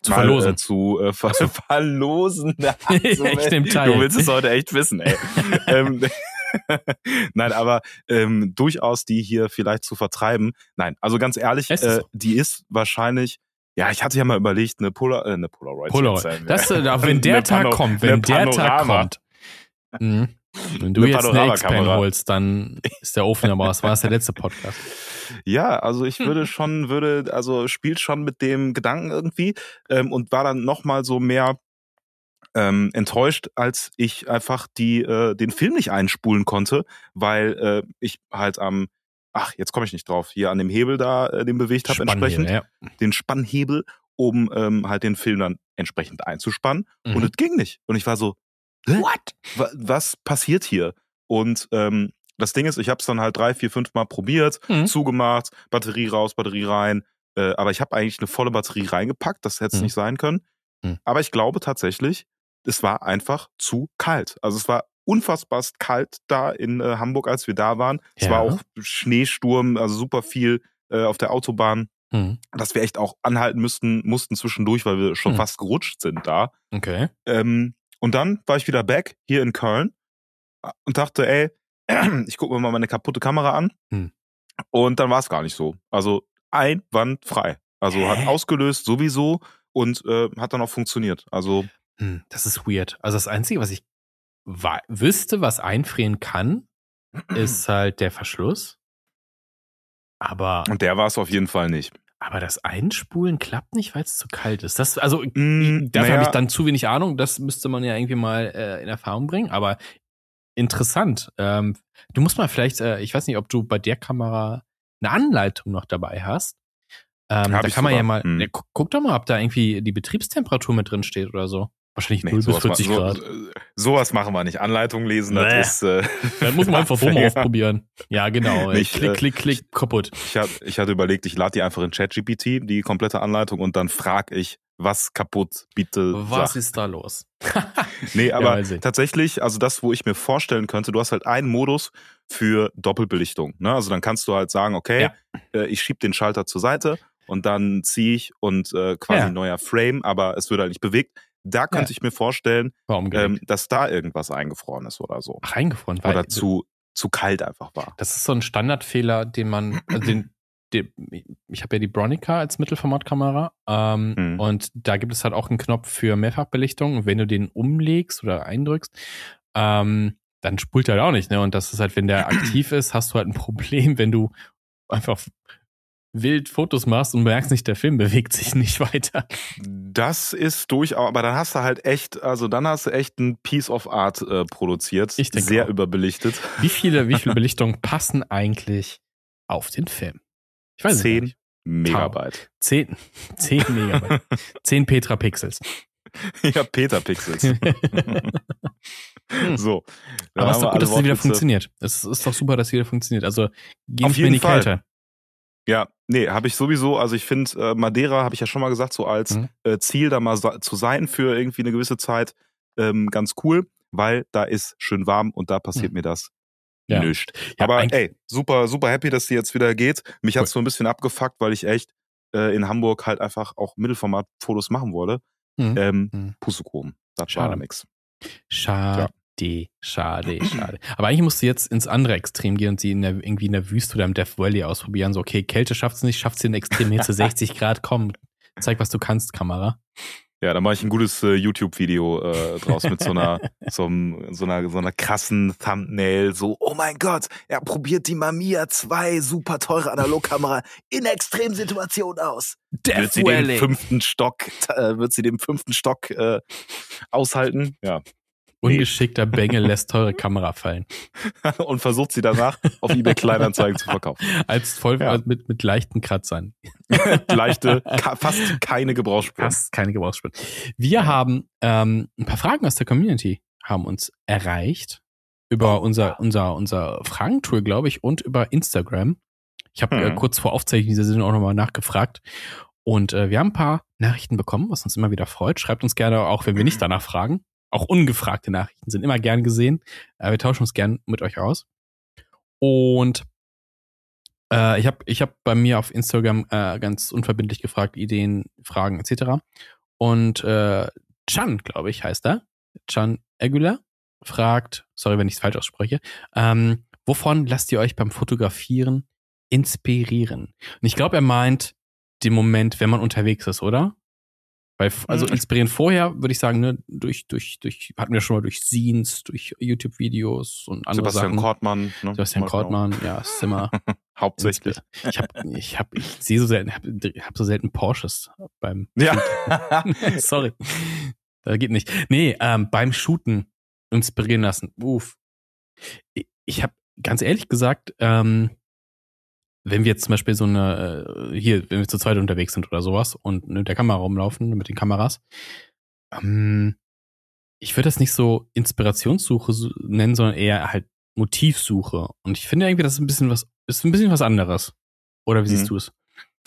Zu
mal,
verlosen.
Äh, zu äh, ver
so. <laughs>
verlosen. <laughs> Also,
Ich nehm teil.
Du willst es heute echt wissen, ey. ähm, Nein, aber ähm, durchaus die hier vielleicht zu vertreiben. Nein, also ganz ehrlich,
Ist
äh,
so?
die ist wahrscheinlich. Ja, ich hatte ja mal überlegt, eine, Polar, äh, eine Polaroid.
Polaroid.
äh,
Das, äh, <laughs> wenn der Tag kommt, wenn der Tag kommt. Mhm. Wenn du
Eine
jetzt eine X-Pen holst, dann <laughs> ist der Ofen aber was war das der letzte Podcast.
Ja, also ich würde <laughs> schon, würde, also spielt schon mit dem Gedanken irgendwie ähm, und war dann nochmal so mehr ähm, enttäuscht, als ich einfach die äh, den Film nicht einspulen konnte, weil äh, ich halt am, ach, jetzt komme ich nicht drauf, hier an dem Hebel da äh, den bewegt habe entsprechend,
ja.
den Spannhebel, um ähm, halt den Film dann entsprechend einzuspannen
Mhm.
und es ging nicht. Und ich war so, what? Wa- Was passiert hier? Und ähm, das Ding ist, ich habe es dann halt drei, vier, fünf Mal probiert,
Mhm.
zugemacht, Batterie raus, Batterie rein. Äh, aber ich habe eigentlich eine volle Batterie reingepackt, das hätte es
Mhm.
nicht sein können.
Mhm.
Aber ich glaube tatsächlich, es war einfach zu kalt. Also es war unfassbar kalt da in äh, Hamburg, als wir da waren. Es
Ja.
war auch Schneesturm, also super viel äh, auf der Autobahn,
Mhm.
dass wir echt auch anhalten müssten, mussten zwischendurch, weil wir schon
Mhm.
fast gerutscht sind da.
Okay.
Ähm, und dann war ich wieder back hier in Köln und dachte, ey, <clears throat> ich gucke mir mal meine kaputte Kamera an.
Hm.
Und dann war es gar nicht so. Also einwandfrei. Also hat
Hä?
ausgelöst sowieso und äh, hat dann auch funktioniert. Also
Hm, das ist weird. Also das Einzige, was ich wüsste, was einfrieren kann, ist <clears throat> halt der Verschluss. Aber,
und der war es auf jeden Fall nicht.
aber das Einspulen klappt nicht, weil es zu kalt ist. Das, also
Mm,
dafür
naja,
habe ich dann zu wenig Ahnung. Das müsste man ja irgendwie mal äh, in Erfahrung bringen. Aber interessant. Ähm, du musst mal vielleicht, äh, ich weiß nicht, ob du bei der Kamera eine Anleitung noch dabei hast. Ähm, da kann man ja
sogar.
mal,
Hm.
ja, gu- guck doch mal, ob da irgendwie die Betriebstemperatur mit drin steht oder so. Wahrscheinlich
nee,
0 bis
sowas, ma-
40
so,
Grad.
äh, sowas machen wir nicht. Anleitung lesen,
Bäh.
das ist. Äh, <laughs>
Dann muss man einfach so <laughs> mal
Ja.
ausprobieren. Ja, genau. <laughs>
Nicht,
klick,
äh,
klick, klick, kaputt.
Ich, hab, ich hatte überlegt, ich lade die einfach in ChatGPT, die komplette Anleitung, und dann frag ich, was kaputt, bitte.
Was
sag.
ist da los?
Nee, aber
sehen.
tatsächlich, also das, wo ich mir vorstellen könnte, du hast halt einen Modus für Doppelbelichtung. Ne? Also dann kannst du halt sagen, okay,
Ja.
äh, ich schieb den Schalter zur Seite und dann ziehe ich und äh, quasi
Ja.
ein neuer Frame, aber es wird halt nicht bewegt. Da könnte ich mir vorstellen, ähm, dass da irgendwas eingefroren ist oder so.
Ach, eingefroren. Weil
Oder zu, zu kalt einfach war.
Das ist so ein Standardfehler, den man, also den, den, ich habe ja die Bronica als Mittelformatkamera ähm,
Mhm.
und da gibt es halt auch einen Knopf für Mehrfachbelichtung. Und wenn du den umlegst oder eindrückst, ähm, dann spult er halt auch nicht. Ne? Und das ist halt, wenn der <clears throat> aktiv ist, hast du halt ein Problem, wenn du einfach wild Fotos machst und merkst nicht, der Film bewegt sich nicht weiter.
Das ist durchaus, aber dann hast du halt echt, also dann hast du echt ein Piece of Art äh, produziert.
Ich denke
Sehr
auch.
überbelichtet.
Wie viele, wie viele <laughs> Belichtungen passen eigentlich auf den Film? Ich weiß
Zehn
nicht.
Megabyte.
Zehn, zehn Megabyte. <laughs> zehn Petrapixels.
ja, Petapixels. <laughs> so.
Aber es ist
wir
doch gut, dass es wieder funktioniert. Es ist doch super, dass es wieder funktioniert. Also nicht in
jeden
die
Fall.
Kälte.
Ja, nee, habe ich sowieso. Also ich finde, äh, Madeira habe ich ja schon mal gesagt, so als
Mhm.
äh, Ziel da mal zu sein für irgendwie eine gewisse Zeit, ähm, ganz cool, weil da ist schön warm und da passiert
Mhm.
mir das
Ja.
nicht.
Ja,
Aber ey, super, super happy, dass die jetzt wieder geht. Mich hat's so ein bisschen abgefuckt, weil ich echt äh, in Hamburg halt einfach auch Mittelformat-Fotos machen wollte.
Mhm.
Ähm,
Mhm.
Pustekuchen. Das
Schade.
war nix.
Schade, schade, schade. Aber eigentlich musst du jetzt ins andere Extrem gehen und sie in der, irgendwie in der Wüste oder im Death Valley ausprobieren. So, okay, Kälte schafft's nicht, schafft's den Extrem hier zu <laughs> 60 Grad. Komm, zeig, was du kannst, Kamera.
Ja, da mache ich ein gutes äh, YouTube-Video äh, draus mit so einer, <laughs> so, so, einer, so einer krassen Thumbnail. So, oh mein Gott, er probiert die Mamiya 2 super teure Analogkamera in Extremsituationen aus. wird sie den fünften Stock, äh, wird sie den fünften Stock äh, aushalten? Ja.
Ungeschickter Bengel lässt teure Kamera fallen. <laughs>
Und versucht sie danach auf eBay Kleinanzeigen zu verkaufen.
Als voll
Ja.
mit, mit leichten Kratzern. <laughs>
Leichte, fast keine Gebrauchsspuren.
Fast keine Gebrauchsspuren. Wir haben ähm, ein paar Fragen aus der Community haben uns erreicht über
Oh,
unser unser unser Fragentool, glaube ich, und über Instagram. Ich habe äh,
Hm.
kurz vor Aufzeichnung dieser Sendung auch nochmal nachgefragt und äh, wir haben ein paar Nachrichten bekommen, was uns immer wieder freut. Schreibt uns gerne auch, wenn wir nicht <clears throat> danach fragen. Auch ungefragte Nachrichten sind immer gern gesehen. Äh, wir tauschen uns gern mit euch aus. Und äh, ich habe ich hab bei mir auf Instagram äh, ganz unverbindlich gefragt, Ideen, Fragen etc. Und äh, Chan, glaube ich, heißt er. Chan Aguilar fragt, sorry, wenn ich es falsch ausspreche, ähm, wovon lasst ihr euch beim Fotografieren inspirieren? Und ich glaube, er meint den Moment, wenn man unterwegs ist, oder? Weil, also
Mhm.
inspirieren vorher, würde ich sagen, ne, durch, durch, durch, hatten wir schon mal durch Scenes, durch YouTube-Videos und andere
Sebastian
Sachen.
Kortmann. Ne?
Sebastian. Kortmann, ja, ist immer <laughs>
Hauptsächlich.
ich habe, ich habe, ich sehe so selten, hab, hab so selten Porsches beim.
Ja. <laughs>
Sorry, das geht nicht. Nee, ähm, beim Shooten inspirieren lassen. Uff. Ich, ich habe ganz ehrlich gesagt, ähm, wenn wir jetzt zum Beispiel so eine, äh, hier, wenn wir zu zweit unterwegs sind oder sowas und mit der Kamera rumlaufen, mit den Kameras, ähm, ich würde das nicht so Inspirationssuche nennen, sondern eher halt Motivsuche. Und ich finde irgendwie, das ist ein bisschen was, ist ein bisschen was anderes. Oder wie siehst
Mhm.
du es?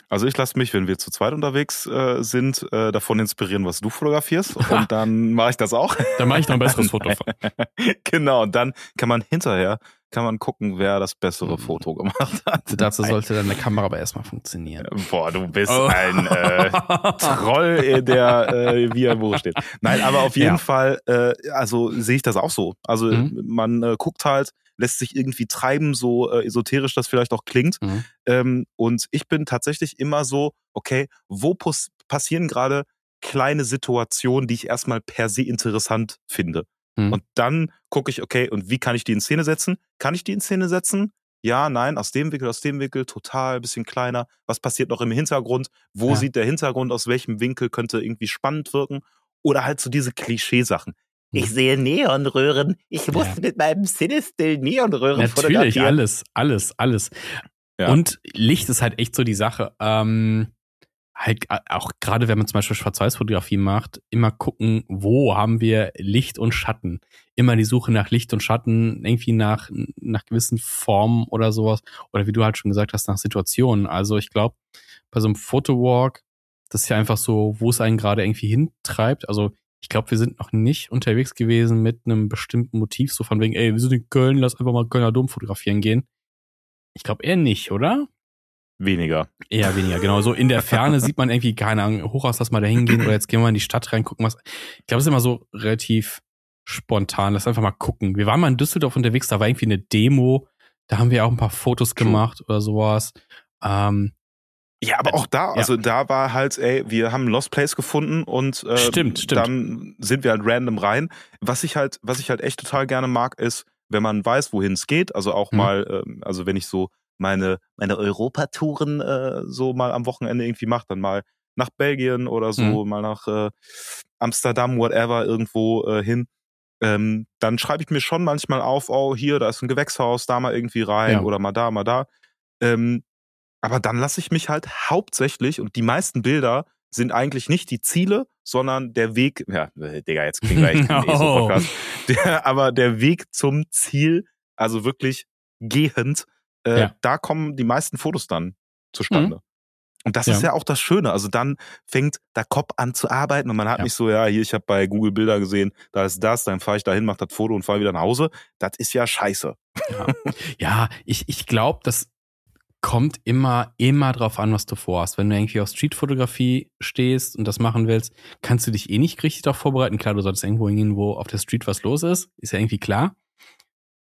Also ich lasse mich, wenn wir zu zweit unterwegs äh, sind, äh, davon inspirieren, was du fotografierst. <laughs> Und dann mache ich das auch.
Da mache ich noch ein besseres Foto <laughs>
genau, und dann kann man hinterher kann man gucken, wer das bessere
Mhm.
Foto gemacht hat.
Dazu sollte dann eine Kamera aber erstmal funktionieren.
Boah, du bist
Oh.
ein äh, <laughs> Troll, äh, der äh, wie er im Buch steht. Nein, aber auf jeden
Ja.
Fall, äh, also sehe ich das auch so. Also
Mhm.
man äh, guckt halt, lässt sich irgendwie treiben, so äh, esoterisch das vielleicht auch klingt.
Mhm.
Ähm, und ich bin tatsächlich immer so, okay, wo passieren gerade kleine Situationen, die ich erstmal per se interessant finde.
Mhm.
Und dann gucke ich, okay, und wie kann ich die in Szene setzen? Kann ich die in Szene setzen? Ja, nein, aus dem Winkel, aus dem Winkel, total, bisschen kleiner. Was passiert noch im Hintergrund? Wo
Ja.
sieht der Hintergrund, aus welchem Winkel könnte irgendwie spannend wirken? Oder halt so diese Klischeesachen.
Ich sehe Neonröhren. Ich muss
Ja.
mit meinem Cinestill Neonröhren
Natürlich,
fotografieren.
alles, alles, alles.
Ja.
Und Licht ist halt echt so die Sache. Ähm, halt äh, auch gerade wenn man zum Beispiel Schwarz-Weiß-Fotografie macht, immer gucken, wo haben wir Licht und Schatten. Immer die Suche nach Licht und Schatten, irgendwie nach, nach gewissen Formen oder sowas. Oder wie du halt schon gesagt hast, nach Situationen. Also ich glaube, bei so einem Fotowalk, das ist ja einfach so, wo es einen gerade irgendwie hintreibt. Also ich glaube, wir sind noch nicht unterwegs gewesen mit einem bestimmten Motiv, so von wegen, ey, wir sind in Köln, lass einfach mal Kölner Dom fotografieren gehen. Ich glaube eher nicht, oder?
Weniger.
Eher weniger, genau. So in der Ferne sieht man irgendwie, keine Ahnung, Hochhaus, lass mal da hingehen oder jetzt gehen wir in die Stadt rein, gucken was. Ich glaube, es ist immer so relativ spontan. Lass einfach mal gucken. Wir waren mal in Düsseldorf unterwegs, da war irgendwie eine Demo. Da haben wir auch ein paar Fotos gemacht oder sowas. Ähm,
Ja, aber auch da,
Ja.
also da war halt, ey, wir haben Lost Place gefunden und äh,
Stimmt, stimmt.
dann sind wir halt random rein. Was ich halt, was ich halt echt total gerne mag, ist, wenn man weiß, wohin es geht, also auch
Mhm.
mal, ähm, also wenn ich so meine, meine Europatouren äh, so mal am Wochenende irgendwie mache, dann mal nach Belgien oder so,
Mhm.
mal nach äh, Amsterdam, whatever, irgendwo äh, hin. Ähm, dann schreibe ich mir schon manchmal auf, oh, hier, da ist ein Gewächshaus, da mal irgendwie rein
Ja.
oder mal da, mal da. Ähm, aber dann lasse ich mich halt hauptsächlich, und die meisten Bilder sind eigentlich nicht die Ziele, sondern der Weg, ja, äh, Digga, jetzt klingt gleich <laughs> ein
Oh.
ESO-Podcast, <laughs> der, aber der Weg zum Ziel, also wirklich gehend, äh,
Ja.
da kommen die meisten Fotos dann zustande. Und das
Ja.
ist ja auch das Schöne. Also dann fängt der Kopf an zu arbeiten und man hat
Ja.
nicht so, ja, hier, ich habe bei Google Bilder gesehen, da ist das, dann fahre ich dahin, mache das Foto und fahre wieder nach Hause. Das ist ja scheiße.
Ja, ja ich, ich glaube, das kommt immer, immer drauf an, was du vorhast. Wenn du irgendwie auf Streetfotografie stehst und das machen willst, kannst du dich eh nicht richtig darauf vorbereiten. Klar, du solltest irgendwo hingehen, wo auf der Street was los ist. Ist ja irgendwie klar.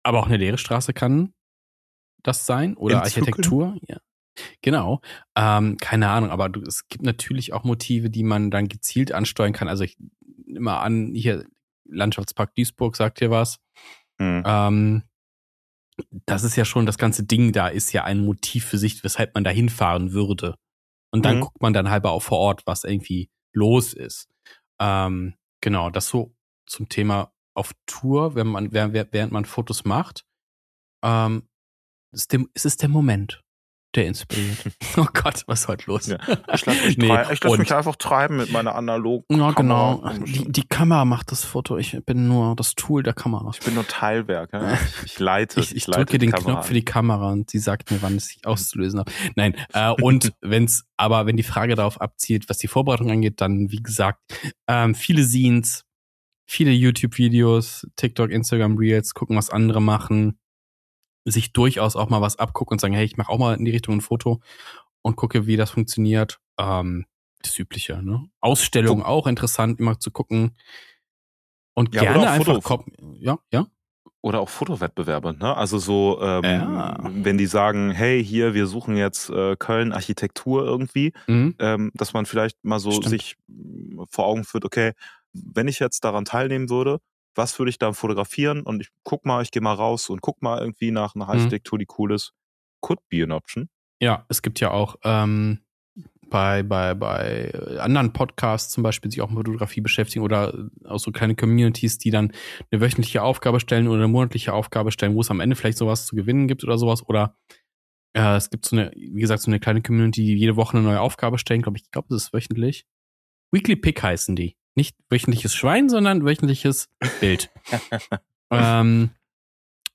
Aber auch eine leere Straße kann das sein. Oder. Architektur. Ja. Genau. Ähm, keine Ahnung, aber du, es gibt natürlich auch Motive, die man dann gezielt ansteuern kann. Also ich nehme mal an, hier Landschaftspark Duisburg sagt hier was.
Hm.
Ähm, das ist ja schon, das ganze Ding da ist ja ein Motiv für sich, weshalb man da hinfahren würde. Und dann
Mhm.
guckt man dann halber auch vor Ort, was irgendwie los ist. Ähm, genau, das so zum Thema auf Tour, wenn man, während, während man Fotos macht. Ähm, ist dem, es ist der Moment, der inspiriert. <laughs> oh Gott, was ist heute los?
Ja. Ich lasse mich, <laughs>
Nee,
ich lass mich einfach treiben mit meiner analogen
Ja, genau.
Kamera.
Die, die Kamera macht das Foto. Ich bin nur das Tool der Kamera.
Ich bin nur Teilwerk. Ja? <laughs> Ich, ich leite.
Ich, ich
leite
drücke den
Kamera
Knopf für die Kamera und sie sagt mir, wann es sich auszulösen hat. Nein, äh, und wenn's, aber wenn die Frage darauf abzielt, was die Vorbereitung angeht, dann wie gesagt, ähm, viele Scenes, viele YouTube-Videos, TikTok, Instagram Reels, gucken, was andere machen, sich durchaus auch mal was abgucken und sagen, hey, ich mache auch mal in die Richtung ein Foto und gucke, wie das funktioniert. Ähm, das Übliche, ne? Ausstellungen auch interessant, immer zu gucken. Und
Ja,
gerne einfach
Foto-
kop- ja, ja.
Oder auch Fotowettbewerbe, ne? Also so, ähm,
Ja.
wenn die sagen, hey, hier, wir suchen jetzt äh, Köln Architektur irgendwie,
Mhm.
ähm, dass man vielleicht mal so
Stimmt.
sich mm, vor Augen führt, okay, wenn ich jetzt daran teilnehmen würde, was würde ich da fotografieren? Und ich guck mal, ich gehe mal raus und guck mal irgendwie nach einer
Mhm.
Architektur, die cool ist. Could be an option.
Ja, es gibt ja auch ähm, bei, bei, bei anderen Podcasts zum Beispiel sich auch mit Fotografie beschäftigen oder auch so kleine Communities, die dann eine wöchentliche Aufgabe stellen oder eine monatliche Aufgabe stellen, wo es am Ende vielleicht sowas zu gewinnen gibt oder sowas. Oder äh, es gibt so eine, wie gesagt, so eine kleine Community, die jede Woche eine neue Aufgabe stellen. Glaube ich, ich glaube, das ist wöchentlich. Weekly Pick heißen die. Nicht wöchentliches Schwein, sondern wöchentliches Bild. <laughs> ähm,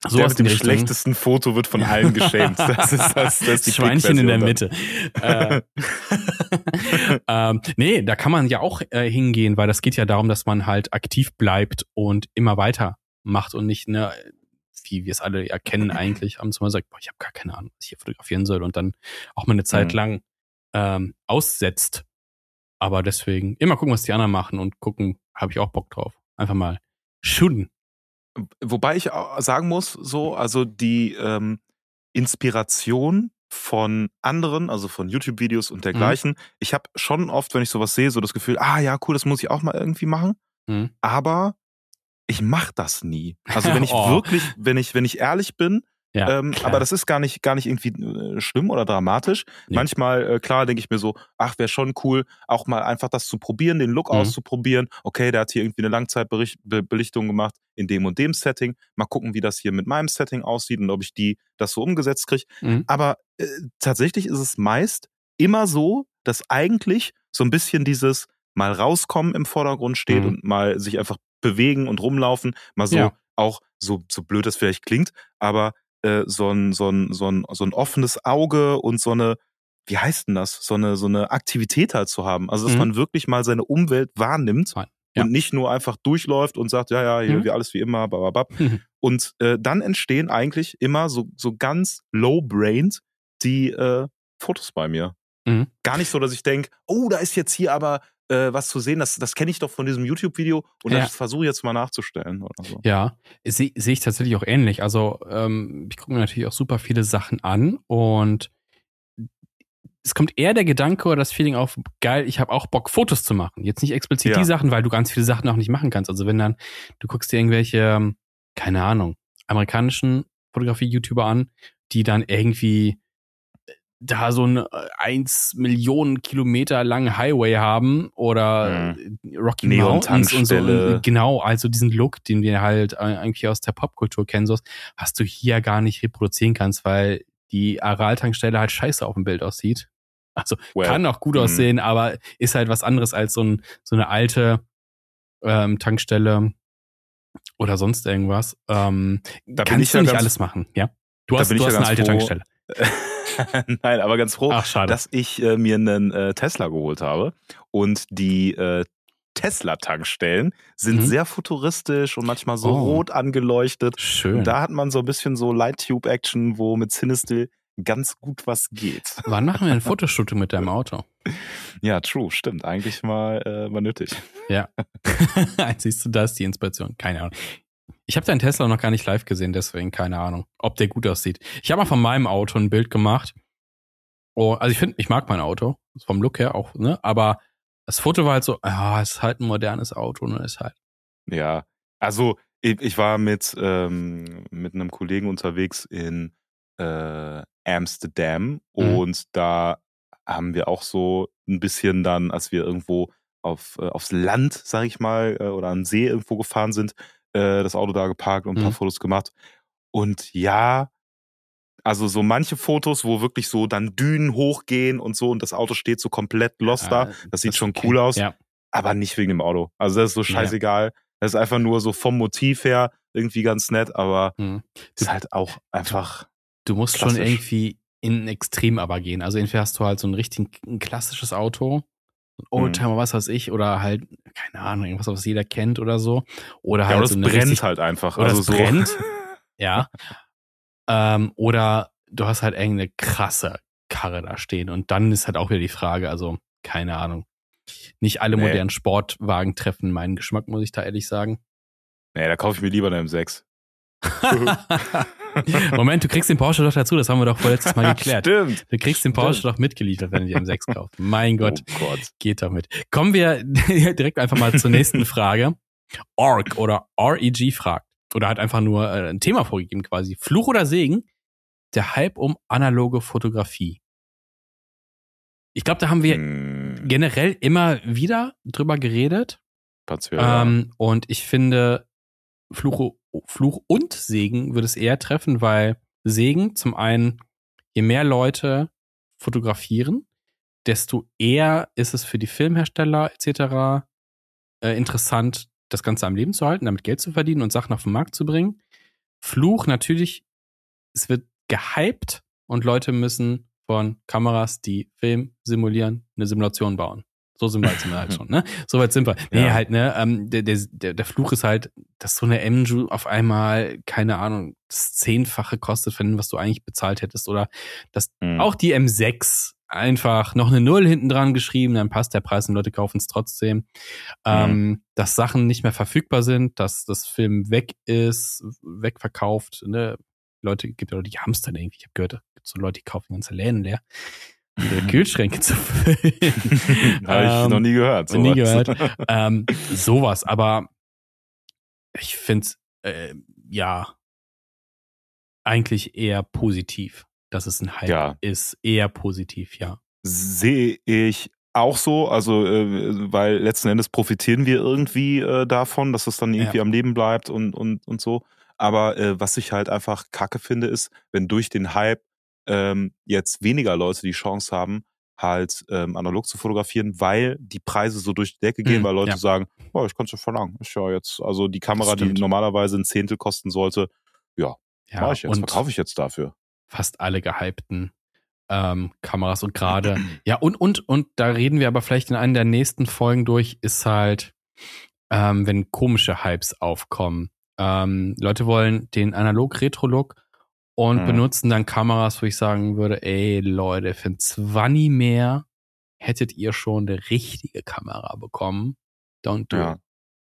Der
sowas
mit dem
Richtung.
schlechtesten Foto wird von <laughs> allen geschämt. Das ist das, das ist die
Schweinchen in der
Pick-Version
Mitte. äh, <laughs> ähm, nee, da kann man ja auch äh, hingehen, weil das geht ja darum, dass man halt aktiv bleibt und immer weiter macht und nicht, ne, wie wir es alle erkennen <clears throat> eigentlich, abends mal sagt, boah, ich habe gar keine Ahnung, was ich hier fotografieren soll und dann auch mal eine Zeit
Mhm.
lang ähm, aussetzt. Aber deswegen immer gucken, was die anderen machen und gucken, habe ich auch Bock drauf. Einfach mal shooten.
Wobei ich sagen muss, so, also die ähm, Inspiration von anderen, also von YouTube-Videos und dergleichen. Ich habe schon oft, wenn ich sowas sehe, so das Gefühl, ah ja, cool, das muss ich auch mal irgendwie machen.
Mhm.
Aber ich mache das nie. Also <laughs> wenn ich
Oh.
wirklich, wenn ich, wenn ich ehrlich bin,
Ja,
ähm, aber das ist gar nicht, gar nicht irgendwie äh, schlimm oder dramatisch.
Nee.
Manchmal, äh, klar, denke ich mir so, ach, wäre schon cool, auch mal einfach das zu probieren, den Look
Mhm.
auszuprobieren. Okay, der hat hier irgendwie eine Langzeitbelichtung gemacht in dem und dem Setting. Mal gucken, wie das hier mit meinem Setting aussieht und ob ich die das so umgesetzt kriege.
Mhm.
Aber äh, tatsächlich ist es meist immer so, dass eigentlich so ein bisschen dieses mal rauskommen im Vordergrund steht
Mhm.
und mal sich einfach bewegen und rumlaufen, mal so
Ja.
auch so so blöd das vielleicht klingt, aber äh, so ein so ein so ein so ein offenes Auge und so eine wie heißt denn das? So eine so eine Aktivität halt zu haben, also dass
Mhm.
man wirklich mal seine Umwelt wahrnimmt
Ja.
und nicht nur einfach durchläuft und sagt, ja ja, hier
Mhm.
wie alles wie immer, bababab. Und äh, dann entstehen eigentlich immer so, so ganz low-brained die äh, Fotos bei mir.
Mhm.
Gar nicht so, dass ich denke, oh, da ist jetzt hier aber äh, was zu sehen, das, das kenne ich doch von diesem YouTube-Video und
Ja.
das versuche ich jetzt mal nachzustellen oder so.
Ja, sehe seh ich tatsächlich auch ähnlich. Also ähm, ich gucke mir natürlich auch super viele Sachen an und es kommt eher der Gedanke oder das Feeling auf, geil, ich habe auch Bock, Fotos zu machen. Jetzt nicht explizit
Ja.
die Sachen, weil du ganz viele Sachen auch nicht machen kannst. Also wenn dann, du guckst dir irgendwelche, ähm, keine Ahnung, amerikanischen Fotografie-YouTuber an, die dann irgendwie da so einen 1 Millionen Kilometer langen Highway haben oder Rocky Mountains und so. Genau, also diesen Look, den wir halt äh, eigentlich aus der Popkultur kennen, so hast du hier gar nicht reproduzieren kannst, weil die Aral-Tankstelle halt scheiße auf dem Bild aussieht. Also
Well,
kann auch gut
mhm.
aussehen, aber ist halt was anderes als so, ein, so eine alte ähm, Tankstelle oder sonst irgendwas. Ähm,
Da
kannst
ich
du
ja
nicht alles machen, ja? Du hast, du
ich
hast
ja
eine alte
froh.
Tankstelle. <laughs> <laughs>
Nein, aber ganz froh,
Ach,
dass ich äh, mir einen äh, Tesla geholt habe und die äh, Tesla-Tankstellen sind
Mhm.
sehr futuristisch und manchmal so
Oh.
rot angeleuchtet.
Schön.
Und da hat man so ein bisschen so Light-Tube-Action, wo mit Cinestill ganz gut was geht. <laughs>
Wann machen wir ein Fotoshooting mit deinem Auto?
Ja, true, stimmt. Eigentlich mal, äh, mal nötig. <laughs>
Siehst du, da ist die Inspiration. Keine Ahnung. Ich habe deinen Tesla noch gar nicht live gesehen, deswegen keine Ahnung, ob der gut aussieht. Ich habe mal von meinem Auto ein Bild gemacht Oh, also ich finde, ich mag mein Auto. Vom Look her auch, ne? Aber das Foto war halt so, ja, es ist halt ein modernes Auto, ne? Ist halt.
Ja, also ich, ich war mit, ähm, mit einem Kollegen unterwegs in äh, Amsterdam
Mhm.
und da haben wir auch so ein bisschen dann, als wir irgendwo auf, äh, aufs Land, sag ich mal, äh, oder am See irgendwo gefahren sind, äh, das Auto da geparkt und ein paar
Mhm.
Fotos gemacht. Und ja, also so manche Fotos, wo wirklich so dann Dünen hochgehen und so und das Auto steht so komplett lost da,
äh,
das sieht schon
okay.
cool aus,
Ja.
aber nicht wegen dem Auto. Also das ist so
Ja.
scheißegal. Das ist einfach nur so vom Motiv her irgendwie ganz nett, aber
Mhm.
ist halt auch einfach.
Du musst schon
Klassisch.
irgendwie in ein Extrem aber gehen. Also entweder hast du halt so ein richtig ein klassisches Auto, ein
Mhm.
Oldtimer, was weiß ich, oder halt, keine Ahnung, irgendwas, was jeder kennt oder so. Oder
Ja,
halt
oder
so
es brennt
richtig,
halt einfach.
oder
also
es
so.
brennt. <laughs> ja. ähm, oder du hast halt irgendeine krasse Karre da stehen. Und dann ist halt auch wieder die Frage, also, keine Ahnung. Nicht alle
Nee.
modernen Sportwagen treffen meinen Geschmack, muss ich da ehrlich sagen.
Nee, da kaufe ich mir lieber eine M6. <laughs>
Moment, du kriegst den Porsche doch dazu, das haben wir doch vorletztes Mal <laughs> geklärt.
Stimmt.
Du kriegst den Porsche
Stimmt.
doch mitgeliefert, wenn du die M6 kaufst. Mein <laughs> Gott,
Oh Gott.
geht doch mit. Kommen wir direkt einfach mal zur nächsten Frage. Org oder REG fragt, oder hat einfach nur äh, ein Thema vorgegeben quasi. Fluch oder Segen? Der Hype um analoge Fotografie. Ich glaube, da haben wir
Hm,
generell immer wieder drüber geredet.
Ja.
Ähm, und ich finde, Fluch, Fluch und Segen würde es eher treffen, weil Segen zum einen, je mehr Leute fotografieren, desto eher ist es für die Filmhersteller etc. Äh, interessant, das Ganze am Leben zu halten, damit Geld zu verdienen und Sachen auf den Markt zu bringen. Fluch natürlich, es wird gehypt und Leute müssen von Kameras, die Film simulieren, eine Simulation bauen. So sind wir wir halt schon, ne? <laughs> So weit sind wir. Nee,
Ja.
halt, ne? Ähm, der, der, der, Fluch ist halt, dass so eine MJU auf einmal, keine Ahnung, das Zehnfache kostet von dem, was du eigentlich bezahlt hättest. Oder dass
Hm.
auch die M6 einfach noch eine Null hinten dran geschrieben, dann passt der Preis und Leute kaufen es trotzdem. Ähm, dass Sachen nicht mehr verfügbar sind, dass das Film weg ist, wegverkauft. Ne? Leute, gibt ja Leute, die hamstern irgendwie. Ich habe gehört, es gibt so Leute, die kaufen ganze Läden leer, Kühlschränke zu füllen. <laughs>
Habe ich
Ähm,
noch nie gehört.
nie
sowas.
gehört. ähm, sowas, aber ich finde äh, ja eigentlich eher positiv, dass es ein Hype
Ja.
ist. Eher positiv, ja.
Sehe ich auch so, also äh, weil letzten Endes profitieren wir irgendwie äh, davon, dass es dann irgendwie
Ja.
am Leben bleibt und, und, und so. Aber äh, was ich halt einfach kacke finde, ist, wenn durch den Hype ähm, jetzt weniger Leute die Chance haben, halt ähm, analog zu fotografieren, weil die Preise so durch die Decke gehen,
Mhm,
weil Leute
ja.
sagen, oh, ich kann es ja verlangen. Ist ja jetzt, also die Kamera, die normalerweise ein Zehntel kosten sollte,
Ja,
mache ich jetzt, verkaufe ich jetzt dafür.
fast alle gehypten ähm, Kameras und gerade, ja, und, und, und da reden wir aber vielleicht in einer der nächsten Folgen durch, ist halt, ähm, wenn komische Hypes aufkommen. Ähm, Leute wollen den Analog-Retro-Look und
Mhm.
benutzen dann Kameras, wo ich sagen würde, ey Leute, für ein 20 mehr hättet ihr schon eine richtige Kamera bekommen. Don't do
Ja.
it.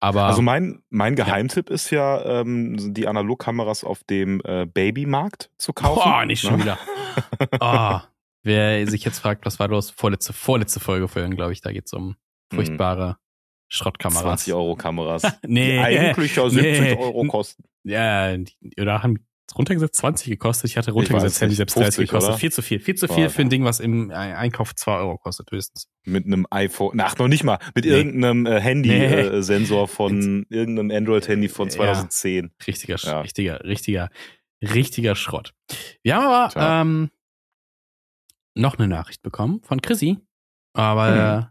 Aber
Also mein, mein Geheimtipp ist ja, ähm, die Analogkameras auf dem äh, Babymarkt zu kaufen.
boah, nicht schon
ne?
wieder. <laughs> Ah, wer sich jetzt fragt, was war los? Vorletzte, vorletzte Folge vorhin, glaube ich, da geht's um furchtbare Schrottkameras.
20 Euro Kameras. <laughs>
Nee.
Die eigentlich ja 70
nee.
Euro kosten.
Ja, die, oder haben runtergesetzt 20 gekostet? Ich hatte runtergesetzt, hätten die
nicht,
selbst 30
50,
gekostet.
oder?
Viel zu viel. Viel zu
Boah.
viel für ein Ding, was im Ein- Einkauf 2 Euro kostet, höchstens.
Mit einem iPhone, ach noch nicht mal, mit
Nee.
irgendeinem äh,
Nee.
Handy-Sensor von irgendeinem Android-Handy von
Ja.
2010.
Richtiger, Sch-
Ja.
richtiger, richtiger, richtiger Schrott. Wir haben aber ähm, noch eine Nachricht bekommen von Chrissy. Aber
Mhm.
äh,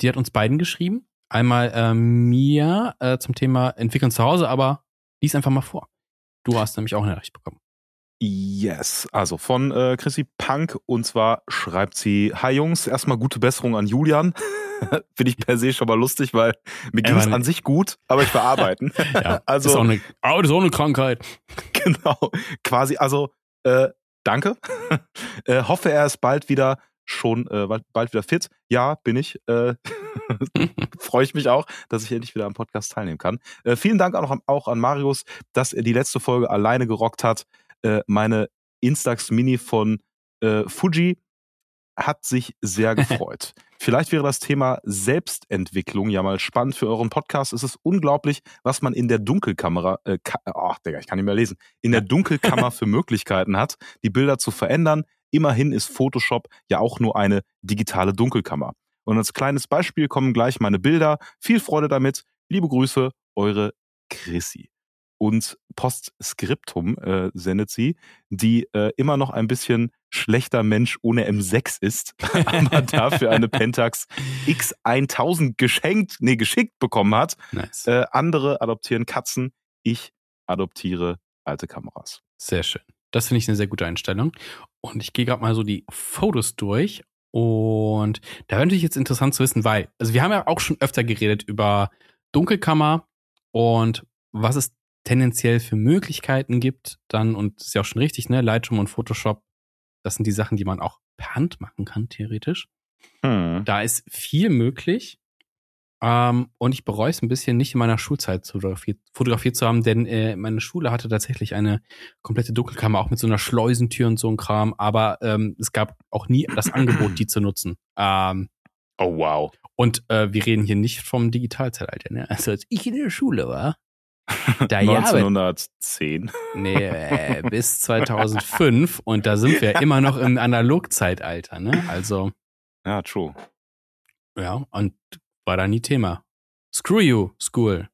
die hat uns beiden geschrieben. Einmal äh, mir äh, zum Thema Entwickeln zu Hause, aber lies einfach mal vor. Du hast nämlich auch eine Nachricht bekommen.
Yes, also von äh, Chrissy Punk und zwar schreibt sie, Hi Jungs, erstmal gute Besserung an Julian. <laughs> Finde ich per se schon mal lustig, weil mir ging es
war-
an sich gut, aber ich verarbeiten. <laughs>
Ja, <laughs>
also
ist auch eine, oh, das ist auch eine Krankheit.
genau, quasi, also äh, danke. äh, hoffe, er ist bald wieder schon äh, bald, bald wieder fit. Ja, bin ich. Äh, <laughs> Freue ich mich auch, dass ich endlich wieder am Podcast teilnehmen kann. Äh, vielen Dank auch, auch an Marius, dass er die letzte Folge alleine gerockt hat. Äh, meine Instax Mini von äh, Fuji hat sich sehr <laughs> gefreut. Vielleicht wäre das Thema Selbstentwicklung ja mal spannend für euren Podcast. Es ist unglaublich, was man in der Dunkelkamera, äh, ach Digga, ich kann nicht mehr lesen, in der Dunkelkammer <laughs> für Möglichkeiten hat, die Bilder zu verändern. Immerhin ist Photoshop ja auch nur eine digitale Dunkelkammer. Und als kleines Beispiel kommen gleich meine Bilder. Viel Freude damit. Liebe Grüße, eure Chrissy und Postskriptum äh, sendet sie, die äh, immer noch ein bisschen schlechter Mensch ohne M6 ist, <laughs> aber dafür eine Pentax X1000 geschenkt, nee, geschickt bekommen hat.
Nice.
Äh, andere adoptieren Katzen, ich adoptiere alte Kameras.
Sehr schön. Das finde ich eine sehr gute Einstellung. Und ich gehe gerade mal so die Fotos durch. Und da wäre natürlich jetzt interessant zu wissen, weil, also wir haben ja auch schon öfter geredet über Dunkelkammer und was es tendenziell für Möglichkeiten gibt, dann, und das ist ja auch schon richtig, ne, Lightroom und Photoshop, das sind die Sachen, die man auch per Hand machen kann, theoretisch.
Hm.
Da ist viel möglich. Ähm, und ich bereue es ein bisschen, nicht in meiner Schulzeit fotografiert, fotografiert zu haben, denn äh, meine Schule hatte tatsächlich eine komplette Dunkelkammer, auch mit so einer Schleusentür und so ein Kram, aber ähm, es gab auch nie das Angebot, die zu nutzen. Ähm,
Oh wow.
und äh, wir reden hier nicht vom Digitalzeitalter, ne? Also als ich in der Schule war, <laughs> da ja, aber
1910.
Nee, äh, <laughs> bis 2005 und da sind wir immer noch im Analogzeitalter, ne? Also,
Ja, true.
ja, und war da nie Thema. Screw you, School.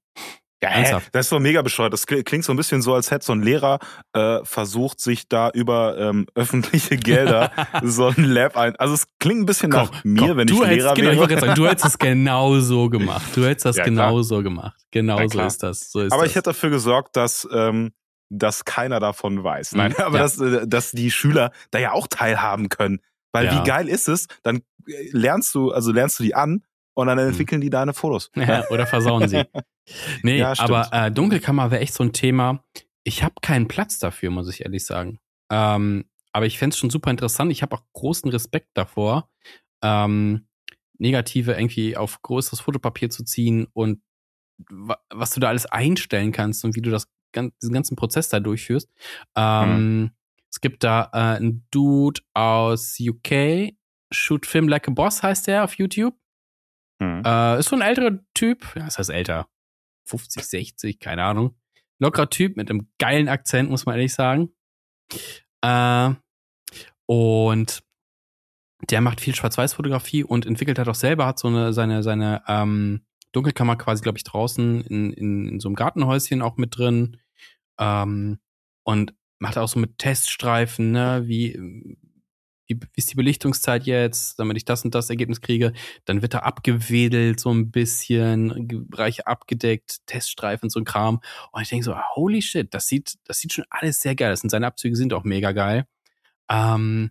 Ja,
Ernsthaft?
das ist doch mega bescheuert. Das kli- klingt so ein bisschen so, als hätte so ein Lehrer äh, versucht, sich da über ähm, <laughs> öffentliche Gelder <laughs> so ein Lab ein. Also es klingt ein bisschen nach mir,
komm,
wenn ich
hättest,
Lehrer
genau, ich
wäre.
gerade sagen, du hättest es <laughs> genau so gemacht. Du hättest das
Ja,
genau so gemacht. Genau
Ja,
so ist das. So ist
Aber
das.
ich hätte dafür gesorgt, dass, ähm, dass keiner davon weiß. Nein,
Mhm,
aber
ja.
dass, äh, dass die Schüler da ja auch teilhaben können. Weil wie geil ist es? Dann äh, lernst du, also lernst du die an und dann entwickeln die deine Fotos.
Ja, oder versauen sie. <laughs> Nee,
Ja,
aber äh, Dunkelkammer wäre echt so ein Thema. Ich habe keinen Platz dafür, muss ich ehrlich sagen. Ähm, aber ich fänd's schon super interessant. Ich habe auch großen Respekt davor, ähm, Negative irgendwie auf größeres Fotopapier zu ziehen und wa was du da alles einstellen kannst und wie du das diesen ganzen Prozess da durchführst. Ähm, Es gibt da äh, einen Dude aus UK, Shoot Film Like a Boss heißt der auf YouTube.
Hm.
Äh, ist so ein älterer Typ. Ja, das heißt älter. 50, 60, keine Ahnung. Lockerer Typ mit einem geilen Akzent, muss man ehrlich sagen. Äh, und der macht viel Schwarz-Weiß-Fotografie und entwickelt halt auch selber, hat so eine, seine, seine ähm, Dunkelkammer quasi, glaube ich, draußen in, in, in so einem Gartenhäuschen auch mit drin. Ähm, und macht auch so mit Teststreifen, ne, wie, wie, ist die Belichtungszeit jetzt, damit ich das und das Ergebnis kriege. Dann wird er abgewedelt, so ein bisschen, Bereiche abgedeckt, Teststreifen, so ein Kram. Und ich denke so, holy shit, das sieht, das sieht schon alles sehr geil. aus. Und seine Abzüge sind auch mega geil. Ähm,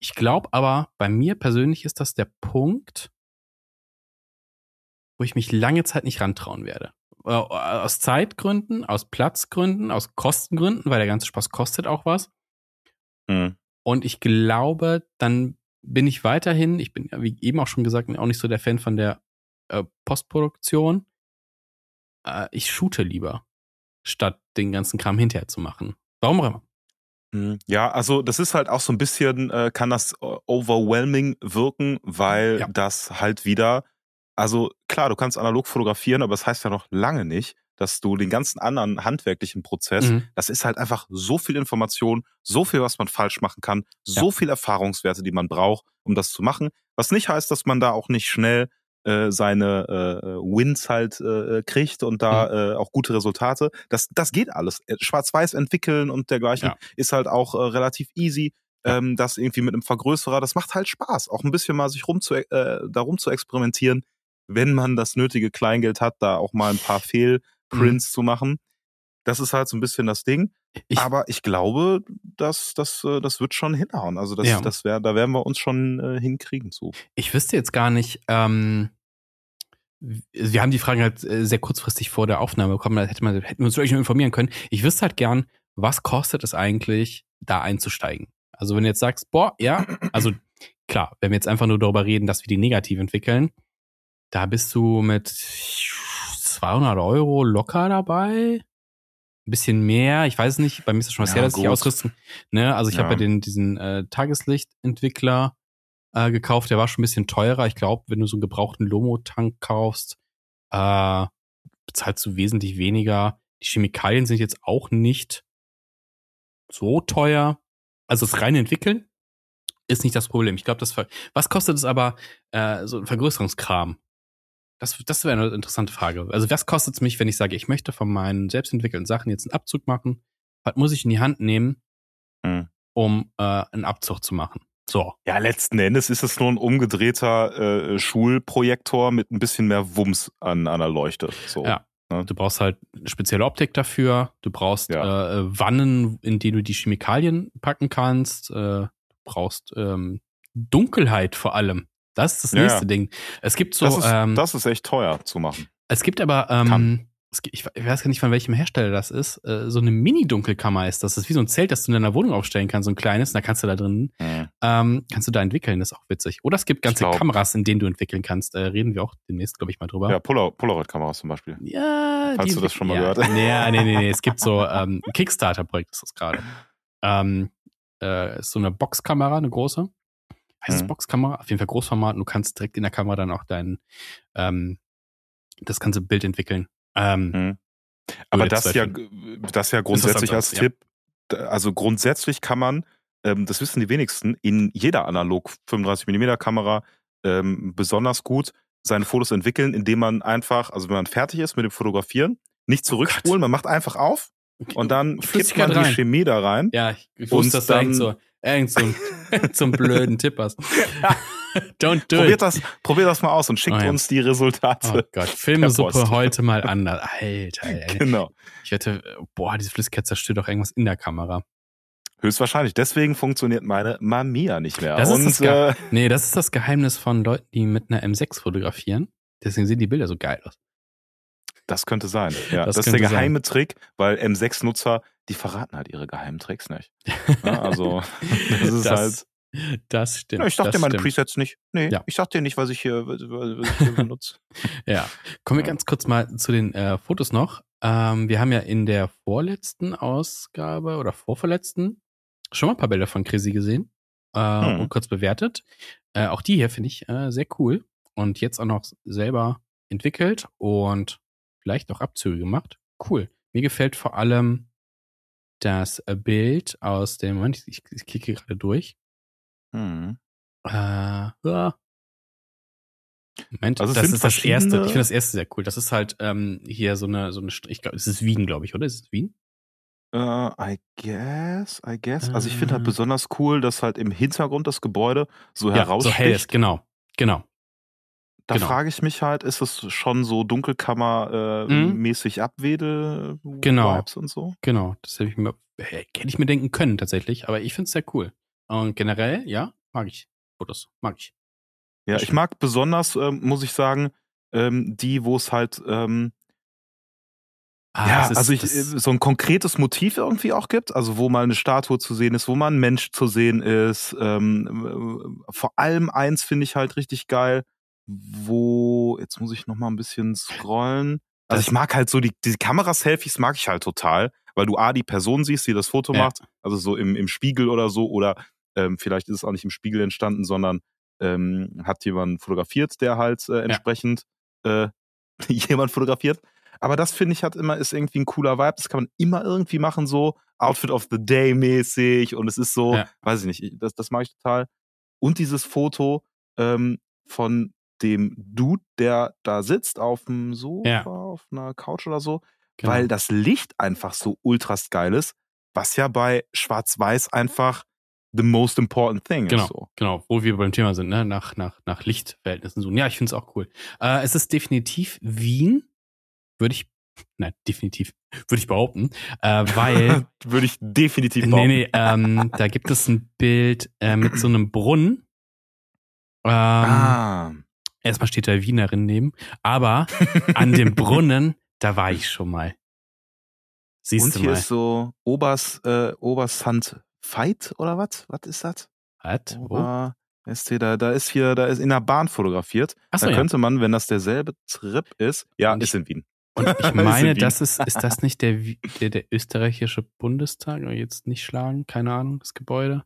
ich glaube aber, bei mir persönlich ist das der Punkt, wo ich mich lange Zeit nicht rantrauen werde. Äh, Aus Zeitgründen, aus Platzgründen, aus Kostengründen, weil der ganze Spaß kostet auch was.
Hm.
Und ich glaube, dann bin ich weiterhin, ich bin ja, wie eben auch schon gesagt, auch nicht so der Fan von der äh, Postproduktion. Äh, ich shoote lieber, statt den ganzen Kram hinterher zu machen. Warum auch immer.
Hm, Ja, also das ist halt auch so ein bisschen, äh, kann das äh, overwhelming wirken, weil
Ja.
das halt wieder, also klar, du kannst analog fotografieren, aber das heißt ja noch lange nicht, dass du den ganzen anderen handwerklichen Prozess,
Mhm.
das ist halt einfach so viel Information, so viel, was man falsch machen kann, so viel Erfahrungswerte, die man braucht, um das zu machen. Was nicht heißt, dass man da auch nicht schnell äh, seine äh, Wins halt äh, kriegt und da äh, auch gute Resultate. Das, das geht alles. Äh, Schwarz-Weiß entwickeln und dergleichen
Ja.
ist halt auch äh, relativ easy. Ähm, das irgendwie mit einem Vergrößerer, das macht halt Spaß. Auch ein bisschen mal sich rum zu, äh, darum zu experimentieren, wenn man das nötige Kleingeld hat, da auch mal ein paar Fehlprints zu machen. Das ist halt so ein bisschen das Ding.
Ich,
Aber ich glaube, dass das, äh, das wird schon hinhauen. Also das,
Ja.
das wär, da werden wir uns schon äh, hinkriegen zu.
ich wüsste jetzt gar nicht, ähm, wir haben die Fragen halt äh, sehr kurzfristig vor der Aufnahme bekommen, da hätte man, hätten wir uns wirklich nur informieren können. Ich wüsste halt gern, was kostet es eigentlich, da einzusteigen? Also wenn du jetzt sagst, boah, ja, also klar, wenn wir jetzt einfach nur darüber reden, dass wir die negativ entwickeln, da bist du mit 200 Euro locker dabei. Ein bisschen mehr, ich weiß es nicht, bei mir ist es schon was
Ja,
her, dass ich
gut.
ausrüsten. Ne? Also ich habe
Ja.
ja den, diesen äh, Tageslichtentwickler, äh, gekauft. Der war schon ein bisschen teurer. Ich glaube, wenn du so einen gebrauchten Lomo-Tank kaufst, äh, bezahlst du wesentlich weniger. Die Chemikalien sind jetzt auch nicht so teuer. Also das reine Entwickeln ist nicht das Problem. Ich glaube, das ver was kostet es aber äh, so ein Vergrößerungskram? Das, das wäre eine interessante Frage. Also was kostet es mich, wenn ich sage, ich möchte von meinen selbstentwickelten Sachen jetzt einen Abzug machen? Was muss ich in die Hand nehmen,
Hm.
um äh, einen Abzug zu machen? So.
Ja, letzten Endes ist es nur ein umgedrehter äh, Schulprojektor mit ein bisschen mehr Wumms an einer Leuchte. So.
Ja.
Ne?
Du brauchst halt eine spezielle Optik dafür. Du brauchst
Ja.
äh, Wannen, in die du die Chemikalien packen kannst. Äh, du brauchst ähm, Dunkelheit vor allem. Das ist das
Ja,
nächste
ja.
Ding. Es gibt so,
das, ist,
ähm,
das ist echt teuer zu machen.
es gibt aber, ähm, es gibt, ich weiß gar nicht, von welchem Hersteller das ist. Äh, so eine Mini-Dunkelkammer ist das. Das ist wie so ein Zelt, das du in deiner Wohnung aufstellen kannst, so ein kleines. Da kannst du da drin,
Hm.
ähm, kannst du da entwickeln. Das ist auch witzig. Oder es gibt ganze Kameras, in denen du entwickeln kannst. Äh, reden wir auch demnächst, glaube ich, mal drüber.
Ja, Polar Polaroid-Kameras zum Beispiel.
Ja,
Falls
die
du das schon mal
ja,
gehört hast.
Nee, nee, nee, nee. Es gibt so <laughs> ähm, ein Kickstarter-Projekt, ist das gerade. Ähm, äh, ist so eine Boxkamera, eine große. Heißt es
Mhm.
Boxkamera? Auf jeden Fall Großformat. Und du kannst direkt in der Kamera dann auch dein ähm, das ganze Bild entwickeln. Ähm,
Hm. Aber das ja, das ja grundsätzlich als
Interessant
Tipp, also grundsätzlich kann man, ähm, das wissen die wenigsten, in jeder analog 35 mm Kamera ähm, besonders gut seine Fotos entwickeln, indem man einfach, also wenn man fertig ist mit dem Fotografieren, nicht
Oh
zurückspulen, man macht einfach auf und dann kippt man die
rein.
Chemie da rein.
Ja, ich, wusste, dass du
dann-
so, irgend so, <laughs> so einen blöden Tipp hast. <laughs> Don't do
Probiert
it.
das, probiert das mal aus und schickt
Oh ja.
uns die Resultate.
Oh Gott, Filmesuppe
Post.
heute mal anders. Alter, Alter. <laughs>
Genau.
Ich wette, boah, diese Flüssigkeit zerstört doch irgendwas in der Kamera.
Höchstwahrscheinlich. Deswegen funktioniert meine Mamiya nicht mehr.
Das ist
und
das Ge-
äh,
Nee, das ist das Geheimnis von Leuten, die mit einer M6 fotografieren. Deswegen sehen die Bilder so geil aus.
Das könnte sein. Ja,
Das
das, ist der geheime Trick, weil M6-Nutzer, die verraten halt ihre geheimen Tricks nicht. Ja, also, <laughs> das ist halt.
das stimmt.
Ja, ich sag
das
dir meine
stimmt.
Presets nicht. Nee,
Ja.
ich sag dir nicht, was ich hier, was, was ich hier <laughs> benutze.
Ja. Kommen wir
Ja.
ganz kurz mal zu den äh, Fotos noch. Ähm, wir haben ja in der vorletzten Ausgabe oder vorverletzten schon mal ein paar Bilder von Chrissy gesehen äh,
Hm.
und kurz bewertet. Äh, auch die hier finde ich äh, sehr cool und jetzt auch noch selber entwickelt und vielleicht auch Abzüge gemacht. Cool. Mir gefällt vor allem das äh, Bild aus dem Moment, ich, ich klicke gerade durch.
Hm.
Äh, ja. Moment,
Also
das ist das erste. Ich finde das erste sehr cool. Das ist halt ähm, hier so eine, so eine, ich glaube, es ist Wien, glaube ich, oder? Ist es Wien?
Äh, I guess, I guess. Also ich finde halt
Äh.
besonders cool, dass halt im Hintergrund das Gebäude so
so
heraussticht.
hell ist, genau. Genau.
Da
genau.
frage ich mich halt, ist es schon so Dunkelkammer-mäßig Abwedel
Genau.
Vibes und so?
Genau. Das hätte ich mir, hätte ich mir denken können, tatsächlich. Aber ich finde es sehr cool. Und generell, ja, mag ich Fotos. Mag ich.
Ja, ich mag besonders, ähm, muss ich sagen, ähm, die, wo es halt ähm,
Ah,
ja,
ist-
also ich, äh, so ein konkretes Motiv irgendwie auch gibt, also wo mal eine Statue zu sehen ist, wo mal ein Mensch zu sehen ist. Ähm, äh, vor allem eins finde ich halt richtig geil, wo, jetzt muss ich noch mal ein bisschen scrollen. Also ich mag halt so die, die Kamera-Selfies mag ich halt total, weil du A, die Person siehst, die das Foto
Ja.
macht, also so im, im Spiegel oder so, oder ähm, vielleicht ist es auch nicht im Spiegel entstanden, sondern ähm, hat jemand fotografiert, der halt äh, entsprechend äh, <laughs> jemand fotografiert. Aber das finde ich hat immer, ist irgendwie ein cooler Vibe. Das kann man immer irgendwie machen, so Outfit of the Day mäßig. Und es ist so,
Ja.
weiß ich nicht, ich- das, das mag ich total. Und dieses Foto ähm, von dem Dude, der da sitzt auf dem Sofa,
Ja.
auf einer Couch oder so,
genau.
weil das Licht einfach so ultras geil ist, was ja bei Schwarz-Weiß einfach the most important thing
Genau,
ist. So.
genau, wo wir beim Thema sind, ne? nach, nach, nach Lichtverhältnissen suchen. Ja, ich finde es auch cool. Äh, es ist definitiv Wien, würde ich, <laughs> nein, definitiv, würde ich behaupten, äh, weil, <laughs>
Würde ich definitiv
nee,
behaupten.
nee, ähm, da gibt es ein Bild äh, mit so einem Brunnen. Ähm,
ah.
Erstmal steht da Wienerin neben, aber an dem Brunnen, <laughs> da war ich schon mal. Siehst
Und
du
hier
mal.
ist so Obers, äh, Obersand Fight oder was? Was ist das?
Was? Wo?
Ober, ist hier, da, da ist hier, da ist in der Bahn fotografiert.
Achso,
da
ja.
könnte man, wenn das derselbe Trip ist, ja,
Und
ist in Wien.
Und <laughs> ich
Ist
meine,
in Wien.
das ist, ist das nicht der, der, der österreichische Bundestag? Jetzt nicht schlagen? Keine Ahnung, das Gebäude.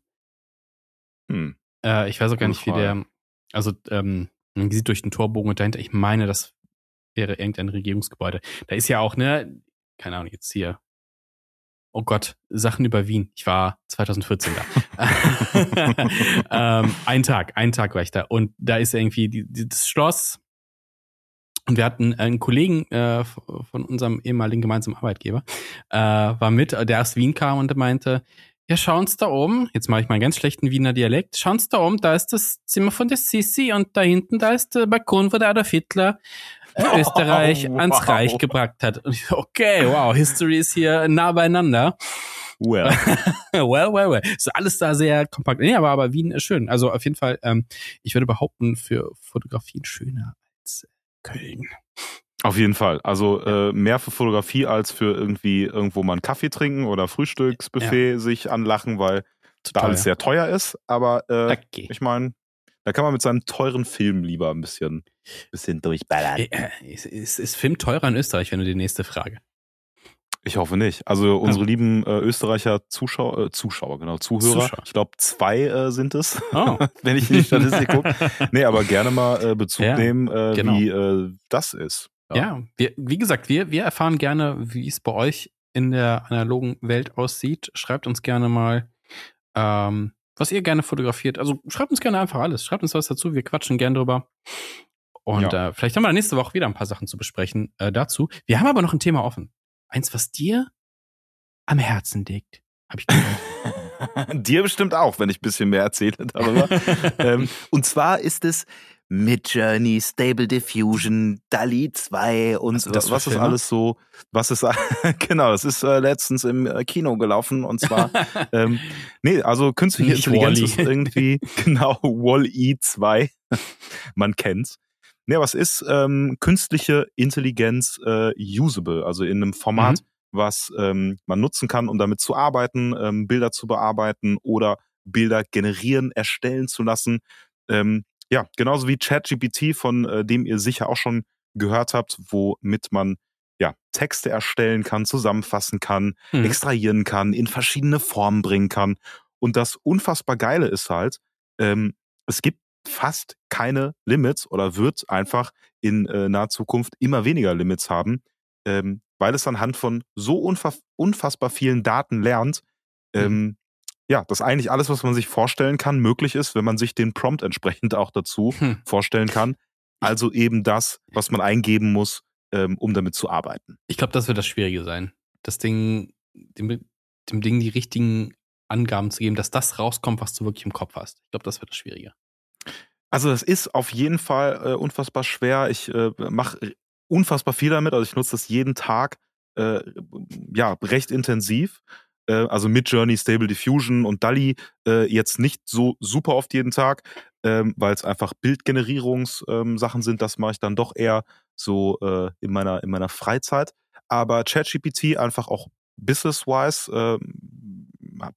Hm.
Äh, ich weiß auch gar nicht, wie der. Also, ähm, man sieht durch den Torbogen und dahinter, ich meine, das wäre irgendein Regierungsgebäude. Da ist ja auch, ne, keine Ahnung, jetzt hier. Oh Gott, Sachen über Wien. Ich war 2014 da. <laughs> ähm, ein Tag, einen Tag war ich da. Und da ist irgendwie die, die, das Schloss. Und wir hatten einen Kollegen äh, von unserem ehemaligen gemeinsamen Arbeitgeber, äh, war mit, der aus Wien kam und meinte, ja, schauen Sie da oben, jetzt mache ich mal einen ganz schlechten Wiener Dialekt, schauen Sie da oben, da ist das Zimmer von der Sissi und da hinten, da ist der Balkon, wo der Adolf Hitler äh, <laughs> Österreich
Oh,
ans
wow.
Reich gebracht hat. Und ich okay, wow, History ist hier nah beieinander.
Well. <laughs>
well, well, well. Ist alles da sehr kompakt. Nee, aber, aber Wien ist schön. Also auf jeden Fall, ähm, ich würde behaupten, für Fotografien schöner als Köln.
Auf jeden Fall. Also äh, mehr für Fotografie als für irgendwie irgendwo mal einen Kaffee trinken oder Frühstücksbuffet sich anlachen, weil da alles sehr teuer ist. Aber äh,
Okay.
ich meine, da kann man mit seinem teuren Film lieber ein bisschen, bisschen durchballern.
Äh, äh, Ist, ist, ist Film teurer in Österreich, wenn du die nächste Frage?
Ich hoffe nicht. Also unsere lieben äh, Österreicher Zuschauer, äh, Zuschauer, genau, Zuhörer.
Zuschauer.
Ich glaube, zwei äh, sind es,
Oh. <laughs>
wenn ich in die Statistik gucke. <laughs> Nee, aber gerne mal äh, Bezug
Ja,
nehmen, äh,
genau.
wie äh, das ist.
Ja, wir, wie gesagt, wir, wir erfahren gerne, wie es bei euch in der analogen Welt aussieht. Schreibt uns gerne mal, ähm, was ihr gerne fotografiert. Also schreibt uns gerne einfach alles. Schreibt uns was dazu. Wir quatschen gern drüber. Und
Ja.
äh, vielleicht haben wir nächste Woche wieder ein paar Sachen zu besprechen äh, dazu. Wir haben aber noch ein Thema offen. Eins, was dir am Herzen liegt. Hab ich gehört. <laughs> <laughs>
Dir bestimmt auch, wenn ich ein bisschen mehr erzähle darüber. <laughs> ähm,
Und zwar ist es Midjourney, Stable Diffusion, DALI 2 und
Was sind das
was ist alles so, was ist, <laughs> genau, das ist äh, letztens im äh, Kino gelaufen und zwar, <laughs> ähm, nee, also künstliche
Nicht
Intelligenz
Wall-E.
ist irgendwie, <laughs> genau, Wall-E 2, man kennt's. Nee, was ist ähm, künstliche Intelligenz äh, usable, also in einem Format, was ähm, man nutzen kann, um damit zu arbeiten, ähm, Bilder zu bearbeiten oder Bilder generieren, erstellen zu lassen. Ähm, ja, genauso wie ChatGPT, von äh, dem ihr sicher auch schon gehört habt, womit man ja Texte erstellen kann, zusammenfassen kann,
Mhm.
extrahieren kann, in verschiedene Formen bringen kann. Und das unfassbar Geile ist halt, ähm, es gibt fast keine Limits oder wird einfach in äh, naher Zukunft immer weniger Limits haben, ähm, weil es anhand von so unfa unfassbar vielen Daten lernt, ähm, ja, dass eigentlich alles, was man sich vorstellen kann, möglich ist, wenn man sich den Prompt entsprechend auch dazu
Hm.
vorstellen kann. Also eben das, was man eingeben muss, ähm, um damit zu arbeiten.
Ich glaube, das wird das Schwierige sein. Das Ding, dem, dem Ding die richtigen Angaben zu geben, dass das rauskommt, was du wirklich im Kopf hast. Ich glaube, das wird das Schwierige.
Also das ist auf jeden Fall äh, unfassbar schwer. Ich äh, mache unfassbar viel damit. Also ich nutze das jeden Tag, äh, ja, recht intensiv. Äh, also mit Journey, Stable Diffusion und DALI äh, jetzt nicht so super oft jeden Tag, ähm, weil es einfach Bildgenerierungssachen ähm, Sachen sind. Das mache ich dann doch eher so äh, in meiner in meiner Freizeit. Aber ChatGPT einfach auch business-wise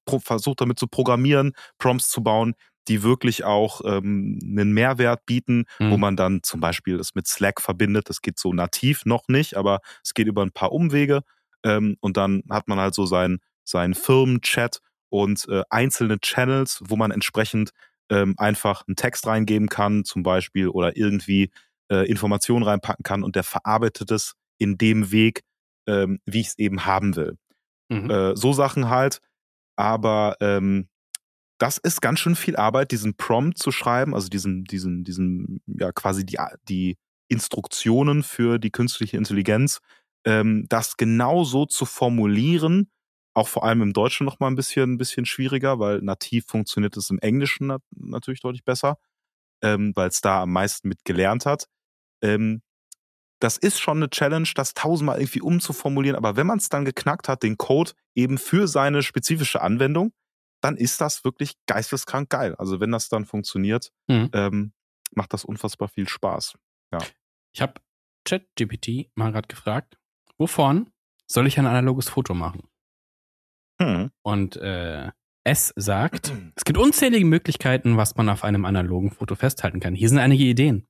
pro- versucht damit zu programmieren, Prompts zu bauen, die wirklich auch ähm, einen Mehrwert bieten,
Mhm.
wo man dann zum Beispiel das mit Slack verbindet. Das geht so nativ noch nicht, aber es geht über ein paar Umwege. Ähm, und dann hat man halt so seinen seinen Firmenchat und äh, einzelne Channels, wo man entsprechend ähm, einfach einen Text reingeben kann, zum Beispiel, oder irgendwie äh, Informationen reinpacken kann und der verarbeitet es in dem Weg, ähm, wie ich es eben haben will.
Mhm.
Äh, so Sachen halt. Aber ähm, das ist ganz schön viel Arbeit, diesen Prompt zu schreiben, also diesen, diesen, diesen, ja, quasi die, die Instruktionen für die künstliche Intelligenz, ähm, das genau so zu formulieren, auch vor allem im Deutschen noch mal ein bisschen, ein bisschen schwieriger, weil nativ funktioniert es im Englischen nat natürlich deutlich besser, ähm, weil es da am meisten mit gelernt hat. Ähm, das ist schon eine Challenge, das tausendmal irgendwie umzuformulieren, aber wenn man es dann geknackt hat, den Code eben für seine spezifische Anwendung, dann ist das wirklich geisteskrank geil. Also wenn das dann funktioniert,
Mhm.
ähm, macht das unfassbar viel Spaß.
Ich habe ChatGPT mal gerade gefragt, wovon soll ich ein analoges Foto machen?
Hm.
Und äh, es sagt, es gibt unzählige Möglichkeiten, was man auf einem analogen Foto festhalten kann. Hier sind einige Ideen.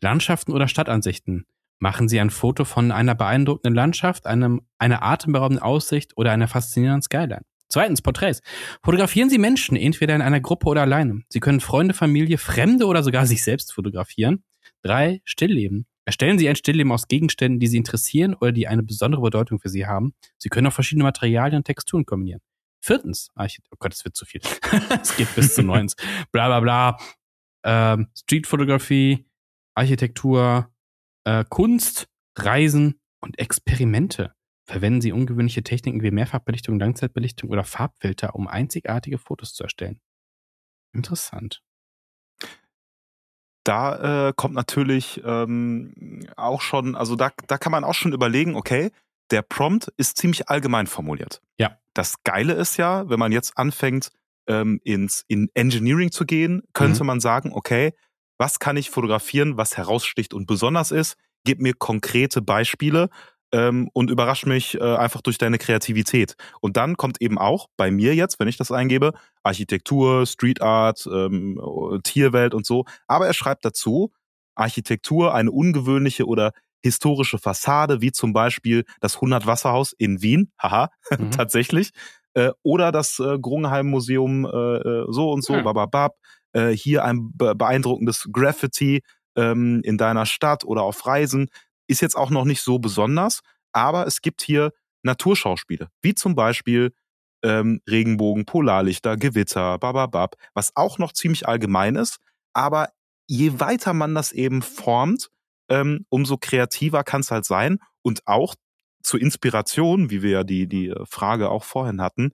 Landschaften oder Stadtansichten. Machen Sie ein Foto von einer beeindruckenden Landschaft, einem, einer atemberaubenden Aussicht oder einer faszinierenden Skyline. Zweitens, Porträts. Fotografieren Sie Menschen, entweder in einer Gruppe oder alleine. Sie können Freunde, Familie, Fremde oder sogar sich selbst fotografieren. Drei, Stillleben. Erstellen Sie ein Stillleben aus Gegenständen, die Sie interessieren oder die eine besondere Bedeutung für Sie haben. Sie können auch verschiedene Materialien und Texturen kombinieren. Viertens, Archit oh Gott, es wird zu viel. <laughs> es geht bis zu neun. Bla bla bla. Ähm, Streetfotografie, Architektur, äh, Kunst, Reisen und Experimente. Verwenden Sie ungewöhnliche Techniken wie Mehrfachbelichtung, Langzeitbelichtung oder Farbfilter, um einzigartige Fotos zu erstellen. Interessant.
Da äh, kommt natürlich ähm, auch schon, also da, da kann man auch schon überlegen, okay, der Prompt ist ziemlich allgemein formuliert.
Ja.
Das Geile ist ja, wenn man jetzt anfängt, ähm, ins in Engineering zu gehen, könnte
Mhm.
man sagen, okay, was kann ich fotografieren, was heraussticht und besonders ist? Gib mir konkrete Beispiele ähm, und überrasch mich äh, einfach durch deine Kreativität. Und dann kommt eben auch bei mir jetzt, wenn ich das eingebe, Architektur, Street Art, ähm, Tierwelt und so. Aber er schreibt dazu, Architektur, eine ungewöhnliche oder historische Fassade, wie zum Beispiel das 100 Wasserhaus in Wien, haha, <laughs>
Mhm.
tatsächlich, äh, oder das äh, Grungenheim Museum äh, äh, so und so,
Ja.
bababab, äh, hier ein be beeindruckendes Graffiti ähm, in deiner Stadt oder auf Reisen, ist jetzt auch noch nicht so besonders, aber es gibt hier Naturschauspiele, wie zum Beispiel ähm, Regenbogen, Polarlichter, Gewitter, bababab, was auch noch ziemlich allgemein ist, aber je weiter man das eben formt, ähm, umso kreativer kann es halt sein und auch zur Inspiration, wie wir ja die, die äh, Frage auch vorhin hatten,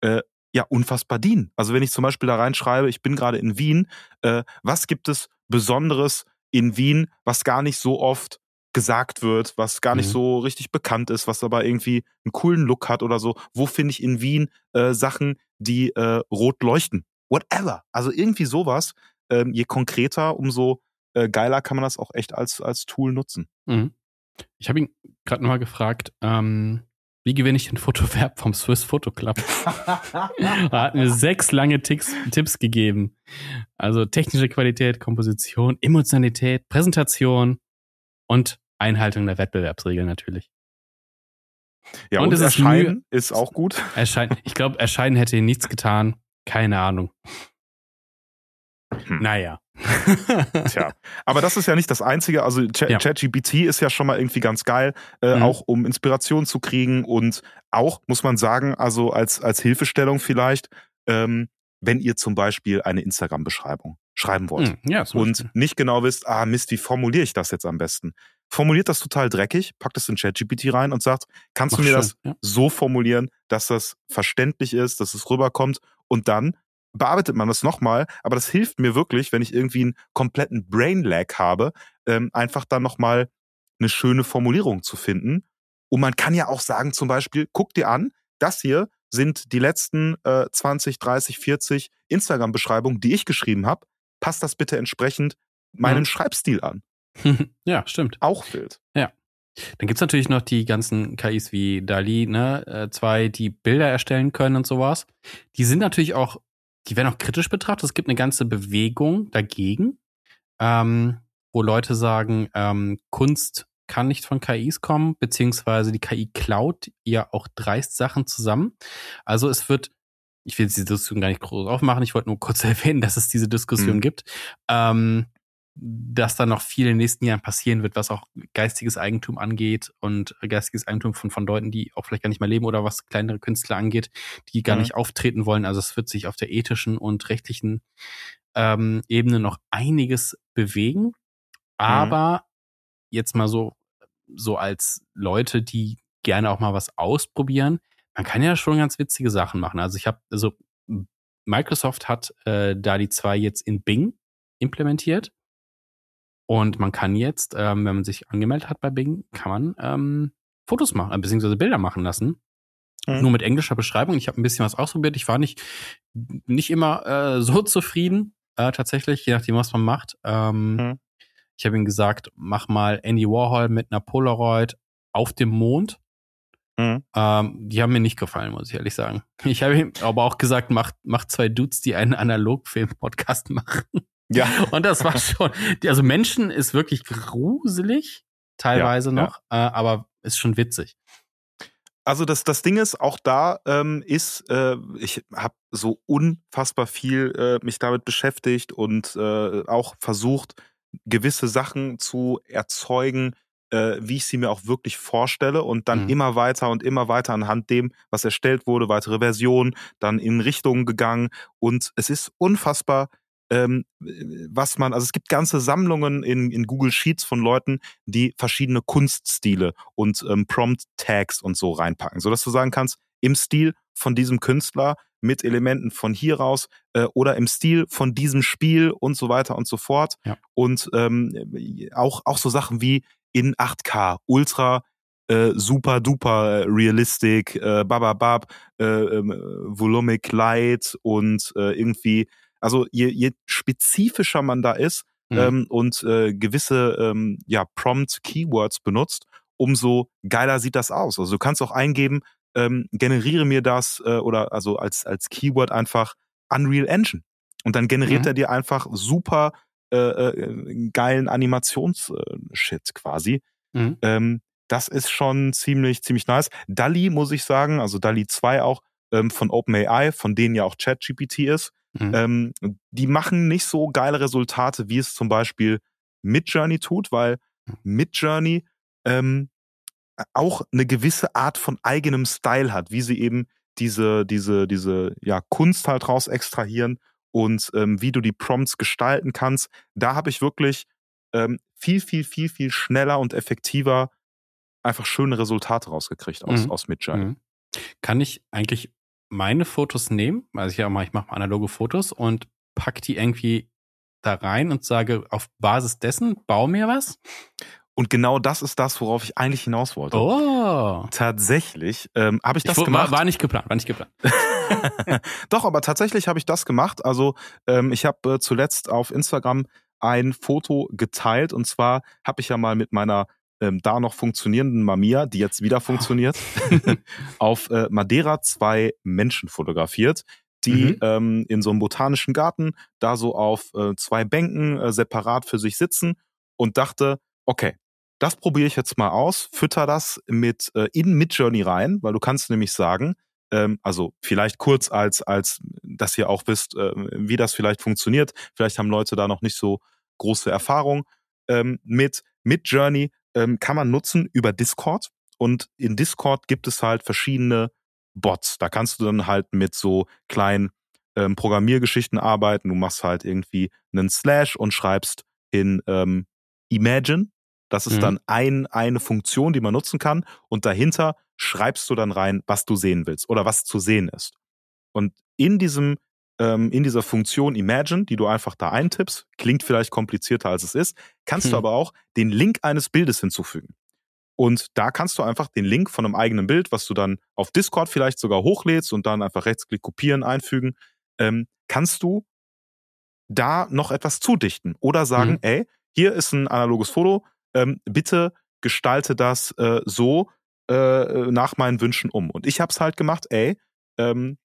äh, ja, unfassbar dienen. Also wenn ich zum Beispiel da reinschreibe, ich bin gerade in Wien, äh, was gibt es Besonderes in Wien, was gar nicht so oft gesagt wird, was gar nicht
Mhm.
so richtig bekannt ist, was aber irgendwie einen coolen Look hat oder so. Wo finde ich in Wien äh, Sachen, die äh, rot leuchten? Whatever. Also irgendwie sowas. Ähm, je konkreter, umso äh, geiler kann man das auch echt als, als Tool nutzen.
Mhm. Ich habe ihn gerade nochmal gefragt, ähm, wie gewinne ich den Fotoverb vom Swiss Photo Club? <laughs> er hat mir sechs lange Ticks, Tipps gegeben. Also technische Qualität, Komposition, Emotionalität, Präsentation und Einhaltung der Wettbewerbsregeln natürlich.
Ja,
Und
und,
es ist
Erscheinen ist auch gut. <laughs>
Erscheinen, ich glaube, Erscheinen hätte nichts getan. Keine Ahnung.
Hm.
Naja. <laughs>
Tja, aber das ist ja nicht das Einzige. Also Ch-
Ja.
ChatGPT ist ja schon mal irgendwie ganz geil, äh,
Mhm.
auch um Inspiration zu kriegen und auch, muss man sagen, also als, als Hilfestellung vielleicht, ähm, wenn ihr zum Beispiel eine Instagram-Beschreibung schreiben wollt
Hm, ja,
und nicht genau wisst, ah Mist, wie formuliere ich das jetzt am besten? Formuliert das total dreckig, packt es in ChatGPT rein und sagt, kannst
Mach
du mir
schön,
das
ja.
so formulieren, dass das verständlich ist, dass es rüberkommt und dann bearbeitet man das nochmal, aber das hilft mir wirklich, wenn ich irgendwie einen kompletten Brain Lag habe, ähm, einfach dann nochmal eine schöne Formulierung zu finden. Und man kann ja auch sagen, zum Beispiel, guck dir an, das hier sind die letzten äh, 20, 30, 40 Instagram-Beschreibungen, die ich geschrieben habe. Passt das bitte entsprechend meinem
Mhm.
Schreibstil an. <laughs>
ja, stimmt.
Auch wild.
Dann gibt's natürlich noch die ganzen KIs wie DALI, ne, äh, zwei, die Bilder erstellen können und sowas. Die sind natürlich auch, die werden auch kritisch betrachtet. Es gibt eine ganze Bewegung dagegen, ähm, wo Leute sagen, ähm, Kunst kann nicht von KIs kommen, beziehungsweise die KI klaut ja auch dreist Sachen zusammen. Also es wird, ich will diese Diskussion gar nicht groß aufmachen, ich wollte nur kurz <laughs> erwähnen, dass es diese Diskussion
Mhm.
gibt. Ähm, dass da noch viel in den nächsten Jahren passieren wird, was auch geistiges Eigentum angeht und geistiges Eigentum von, von Leuten, die auch vielleicht gar nicht mehr leben oder was kleinere Künstler angeht, die gar
Mhm.
nicht auftreten wollen. Also es wird sich auf der ethischen und rechtlichen ähm, Ebene noch einiges bewegen. Aber jetzt mal so, so als Leute, die gerne auch mal was ausprobieren, man kann ja schon ganz witzige Sachen machen. Also ich habe, also Microsoft hat äh, DALI 2 jetzt in Bing implementiert. Und man kann jetzt, ähm, wenn man sich angemeldet hat bei Bing, kann man ähm, Fotos machen, äh, beziehungsweise Bilder machen lassen.
Mhm.
Nur mit englischer Beschreibung. Ich habe ein bisschen was ausprobiert. Ich war nicht, nicht immer äh, so zufrieden, äh, tatsächlich, je nachdem, was man macht. Ähm,
Mhm.
Ich habe ihm gesagt, mach mal Andy Warhol mit einer Polaroid auf dem Mond.
Mhm.
Ähm, die haben mir nicht gefallen, muss ich ehrlich sagen. Ich habe ihm aber auch gesagt, mach, mach zwei Dudes, die einen Analogfilm-Podcast <laughs> machen.
Ja. <laughs>
Und das war <laughs> schon, also Menschen ist wirklich gruselig, teilweise
Ja, ja.
noch, Äh, aber ist schon witzig.
Also das, das Ding ist, auch da ähm, ist, äh, ich habe so unfassbar viel äh, mich damit beschäftigt und äh, auch versucht, gewisse Sachen zu erzeugen, äh, wie ich sie mir auch wirklich vorstelle und dann
Mhm.
immer weiter und immer weiter anhand dem, was erstellt wurde, weitere Versionen, dann in Richtungen gegangen und es ist unfassbar, ähm, was man, also es gibt ganze Sammlungen in, in Google Sheets von Leuten, die verschiedene Kunststile und ähm, Prompt-Tags und so reinpacken, sodass du sagen kannst, im Stil von diesem Künstler mit Elementen von hier raus äh, oder im Stil von diesem Spiel und so weiter und so fort.
Ja.
Und ähm, auch, auch so Sachen wie in 8K, ultra äh, super duper äh, realistic, äh, bababab, äh, ähm, volumic light und äh, irgendwie, also je, je spezifischer man da ist
Mhm.
ähm, und äh, gewisse ähm, ja, Prompt-Keywords benutzt, umso geiler sieht das aus. Also du kannst auch eingeben, ähm, generiere mir das äh, oder also als, als Keyword einfach Unreal Engine. Und dann generiert
Mhm.
er dir einfach super äh, äh, geilen Animations-Shit quasi.
Mhm.
Ähm, das ist schon ziemlich, ziemlich nice. DALI, muss ich sagen, also DALI 2 auch ähm, von OpenAI, von denen ja auch ChatGPT ist,
Mhm.
ähm, die machen nicht so geile Resultate, wie es zum Beispiel Midjourney tut, weil Midjourney ähm, auch eine gewisse Art von eigenem Style hat, wie sie eben diese, diese, diese ja, Kunst halt raus extrahieren und ähm, wie du die Prompts gestalten kannst. Da habe ich wirklich ähm, viel, viel, viel, viel schneller und effektiver einfach schöne Resultate rausgekriegt aus,
Mhm.
aus Midjourney.
Mhm. Kann ich eigentlich meine Fotos nehmen? Also ich, ja mal, ich mache analoge Fotos und pack die irgendwie da rein und sage, auf Basis dessen, bau mir was?
Und genau das ist das, worauf ich eigentlich hinaus wollte.
Oh.
Tatsächlich ähm, habe ich das
ich,
gemacht.
war, war nicht geplant, war nicht geplant. <laughs> <laughs>
Doch, aber tatsächlich habe ich das gemacht. Also ähm, ich habe äh, zuletzt auf Instagram ein Foto geteilt und zwar habe ich ja mal mit meiner ähm, da noch funktionierenden Mamiya, die jetzt wieder funktioniert, <laughs> auf äh, Madeira zwei Menschen fotografiert, die
Mhm.
ähm, in so einem botanischen Garten da so auf äh, zwei Bänken äh, separat für sich sitzen und dachte, okay, das probiere ich jetzt mal aus, fütter das mit äh, in Midjourney rein, weil du kannst nämlich sagen, ähm, also vielleicht kurz als, als, dass ihr auch wisst, äh, wie das vielleicht funktioniert. Vielleicht haben Leute da noch nicht so große Erfahrung. Ähm, mit Midjourney ähm, kann man nutzen über Discord und in Discord gibt es halt verschiedene Bots. Da kannst du dann halt mit so kleinen ähm, Programmiergeschichten arbeiten. Du machst halt irgendwie einen Slash und schreibst in ähm, Imagine. Das ist
Mhm.
dann ein, eine Funktion, die man nutzen kann. Und dahinter schreibst du dann rein, was du sehen willst oder was zu sehen ist. Und in diesem, ähm, in dieser Funktion Imagine, die du einfach da eintippst, klingt vielleicht komplizierter als es ist, kannst du
Hm.
aber auch den Link eines Bildes hinzufügen. Und da kannst du einfach den Link von einem eigenen Bild, was du dann auf Discord vielleicht sogar hochlädst und dann einfach Rechtsklick kopieren, einfügen, ähm, kannst du da noch etwas zudichten oder sagen,
Mhm.
ey, hier ist ein analoges Foto, ähm, bitte gestalte das äh, so äh, nach meinen Wünschen um. Und ich habe es halt gemacht, ey, ähm,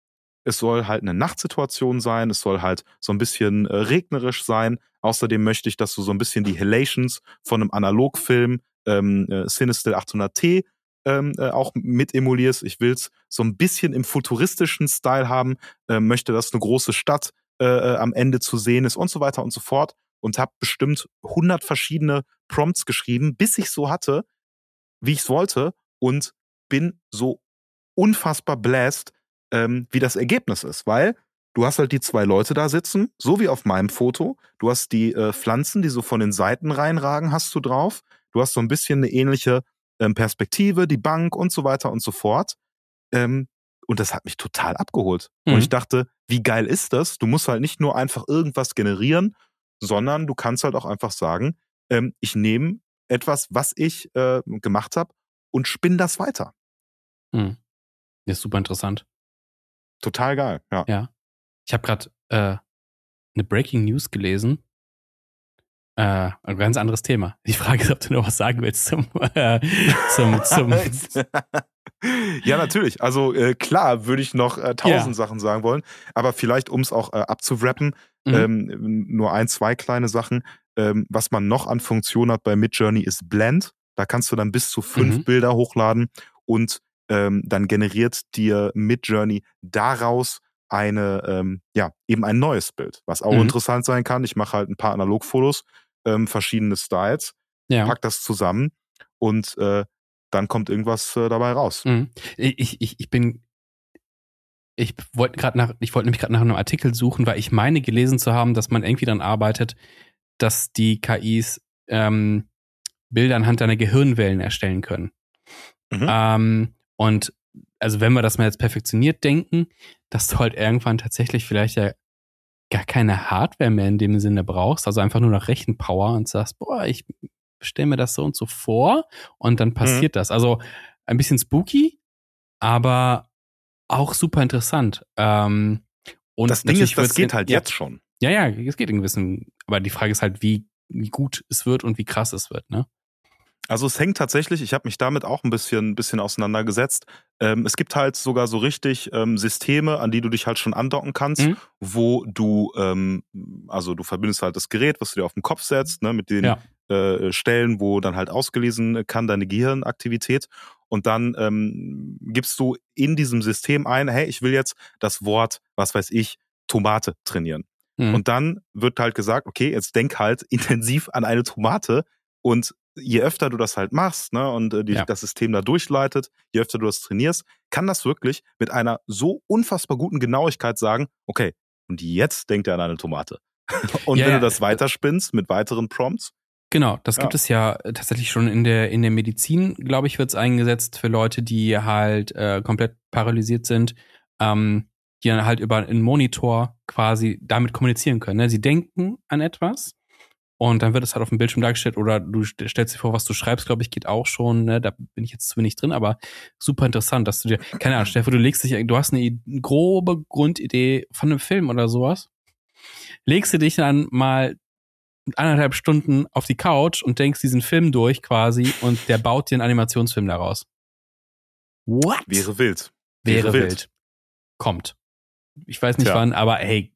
es soll halt eine Nachtsituation sein, es soll halt so ein bisschen äh, regnerisch sein. Außerdem möchte ich, dass du so ein bisschen die Halations von einem Analogfilm ähm, äh, Cinestill 800T ähm, äh, auch mit emulierst. Ich will's so ein bisschen im futuristischen Style haben, äh, möchte, dass eine große Stadt äh, äh, am Ende zu sehen ist und so weiter und so fort. Und habe bestimmt 100 verschiedene Prompts geschrieben, bis ich so hatte, wie ich's wollte und bin so unfassbar bläst, ähm, wie das Ergebnis ist, weil du hast halt die zwei Leute da sitzen, so wie auf meinem Foto. Du hast die äh, Pflanzen, die so von den Seiten reinragen, hast du drauf. Du hast so ein bisschen eine ähnliche ähm, Perspektive, die Bank und so weiter und so fort. Ähm, und das hat mich total abgeholt.
Mhm.
Und ich dachte, wie geil ist das? Du musst halt nicht nur einfach irgendwas generieren, sondern du kannst halt auch einfach sagen, ähm, ich nehme etwas, was ich äh, gemacht habe und spinn das weiter.
Hm. Das ist super interessant.
Total geil, ja.
Ja. Ich habe gerade äh, eine Breaking News gelesen. Äh, ein ganz anderes Thema. Die Frage ist, ob du noch was sagen willst zum, <laughs> äh, zum, zum <laughs>
ja, natürlich. Also äh, klar würde ich noch äh, tausend
Ja.
Sachen sagen wollen, aber vielleicht, um es auch äh, abzuwrappen,
Mhm.
ähm, nur ein, zwei kleine Sachen. Ähm, was man noch an Funktionen hat bei Midjourney ist Blend. Da kannst du dann bis zu fünf
Mhm.
Bilder hochladen und ähm, dann generiert dir Midjourney daraus eine, ähm, ja, eben ein neues Bild, was auch
Mhm.
interessant sein kann. Ich mache halt ein paar Analogfotos, ähm, verschiedene Styles,
Ja.
pack das zusammen und äh, dann kommt irgendwas äh, dabei raus.
Mhm. Ich, ich, ich bin. Ich wollte gerade nach, ich wollte nämlich gerade nach einem Artikel suchen, weil ich meine gelesen zu haben, dass man irgendwie daran arbeitet, dass die KIs ähm, Bilder anhand deiner Gehirnwellen erstellen können.
Mhm.
Ähm, und also wenn wir das mal jetzt perfektioniert denken, dass du halt irgendwann tatsächlich vielleicht ja gar keine Hardware mehr in dem Sinne brauchst, also einfach nur noch Rechenpower und sagst, boah, ich stelle mir das so und so vor und dann passiert das. Also ein bisschen spooky, aber auch super interessant. Ähm, und
das Ding ist, das geht halt
ja,
jetzt schon.
Ja, ja, es geht in gewissen, aber die Frage ist halt, wie, wie gut es wird und wie krass es wird, ne?
Also es hängt tatsächlich, ich habe mich damit auch ein bisschen, bisschen auseinandergesetzt. Ähm, es gibt halt sogar so richtig ähm, Systeme, an die du dich halt schon andocken kannst,
Mhm.
wo du, ähm, also du verbindest halt das Gerät, was du dir auf den Kopf setzt, ne, mit den
Ja.
äh, Stellen, wo dann halt ausgelesen kann, deine Gehirnaktivität. Und dann ähm, gibst du in diesem System ein, hey, ich will jetzt das Wort, was weiß ich, Tomate trainieren.
Mhm.
Und dann wird halt gesagt, okay, jetzt denk halt <laughs> intensiv an eine Tomate und je öfter du das halt machst, ne, und äh, die,
Ja.
das System da durchleitet, je öfter du das trainierst, kann das wirklich mit einer so unfassbar guten Genauigkeit sagen, okay, und jetzt denkt er an eine Tomate. <laughs> und
Ja,
wenn
ja.
du das weiterspinnst mit weiteren Prompts,
Genau, das
Ja.
gibt es ja äh, tatsächlich schon in der in der Medizin, glaube ich, wird es eingesetzt für Leute, die halt äh, komplett paralysiert sind, ähm, die dann halt über einen Monitor quasi damit kommunizieren können. Ne? Sie denken an etwas und dann wird es halt auf dem Bildschirm dargestellt oder du st- stellst dir vor, was du schreibst, glaube ich, geht auch schon. Ne? Da bin ich jetzt zu wenig drin, aber super interessant, dass du dir, keine Ahnung, Stefan, du legst dich, du hast eine grobe Grundidee von einem Film oder sowas, legst du dich dann mal anderthalb Stunden auf die Couch und denkst diesen Film durch quasi und der baut dir einen Animationsfilm daraus. What?
wäre wild.
Wäre
wäre
wild.
wild.
Kommt. Ich weiß nicht
Tja.
wann, aber hey,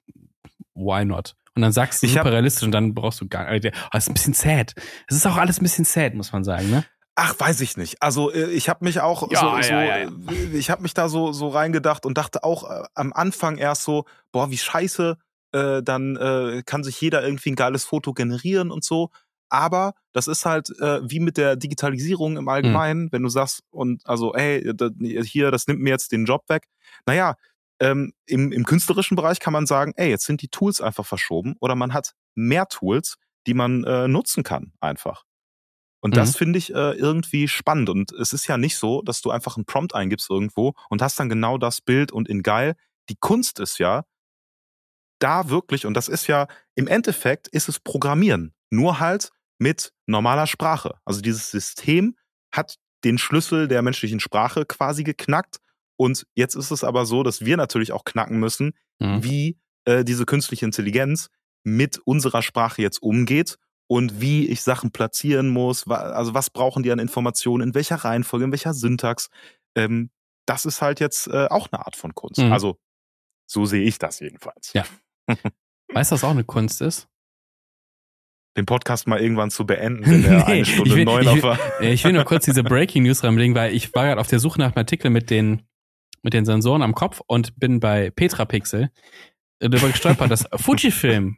why not? Und dann sagst du
Ich
super
hab-
realistisch und dann brauchst du gar nicht. Oh, das ist ein bisschen sad. Es ist auch alles ein bisschen sad, muss man sagen, ne?
Ach, weiß ich nicht. Also äh, ich habe mich auch
Ja,
so, so
ja, ja.
äh, ich habe mich da so so reingedacht und dachte auch äh, am Anfang erst so, boah, wie scheiße, äh, dann äh, kann sich jeder irgendwie ein geiles Foto generieren und so. Aber das ist halt wie mit der Digitalisierung im Allgemeinen, wenn du sagst und also, ey, da, hier, das nimmt mir jetzt den Job weg. Naja, ähm, im, im künstlerischen Bereich kann man sagen, ey, jetzt sind die Tools einfach verschoben oder man hat mehr Tools, die man äh, nutzen kann einfach. Und das
Mhm.
finde ich äh, irgendwie spannend. Und es ist ja nicht so, dass du einfach einen Prompt eingibst irgendwo und hast dann genau das Bild und in geil. Die Kunst ist ja, da wirklich, und das ist ja, im Endeffekt ist es Programmieren. Nur halt mit normaler Sprache. Also dieses System hat den Schlüssel der menschlichen Sprache quasi geknackt. Und jetzt ist es aber so, dass wir natürlich auch knacken müssen,
Mhm.
wie äh, diese künstliche Intelligenz mit unserer Sprache jetzt umgeht und wie ich Sachen platzieren muss. wa- Also was brauchen die an Informationen, in welcher Reihenfolge, in welcher Syntax. Ähm, das ist halt jetzt äh, auch eine Art von Kunst.
Mhm.
Also so sehe ich das jedenfalls.
Ja. <laughs> Weißt du, was auch eine Kunst ist?
Den Podcast mal irgendwann zu beenden, <laughs> wenn er
Nee,
eine
ich
Stunde
will-
neun
ich
auf
will-
war. <laughs>
Ich will nur kurz diese Breaking News reinlegen, weil ich war gerade auf der Suche nach einem Artikel mit den, mit den Sensoren am Kopf und bin bei Petrapixel äh, darüber gestolpert, dass <laughs> Fujifilm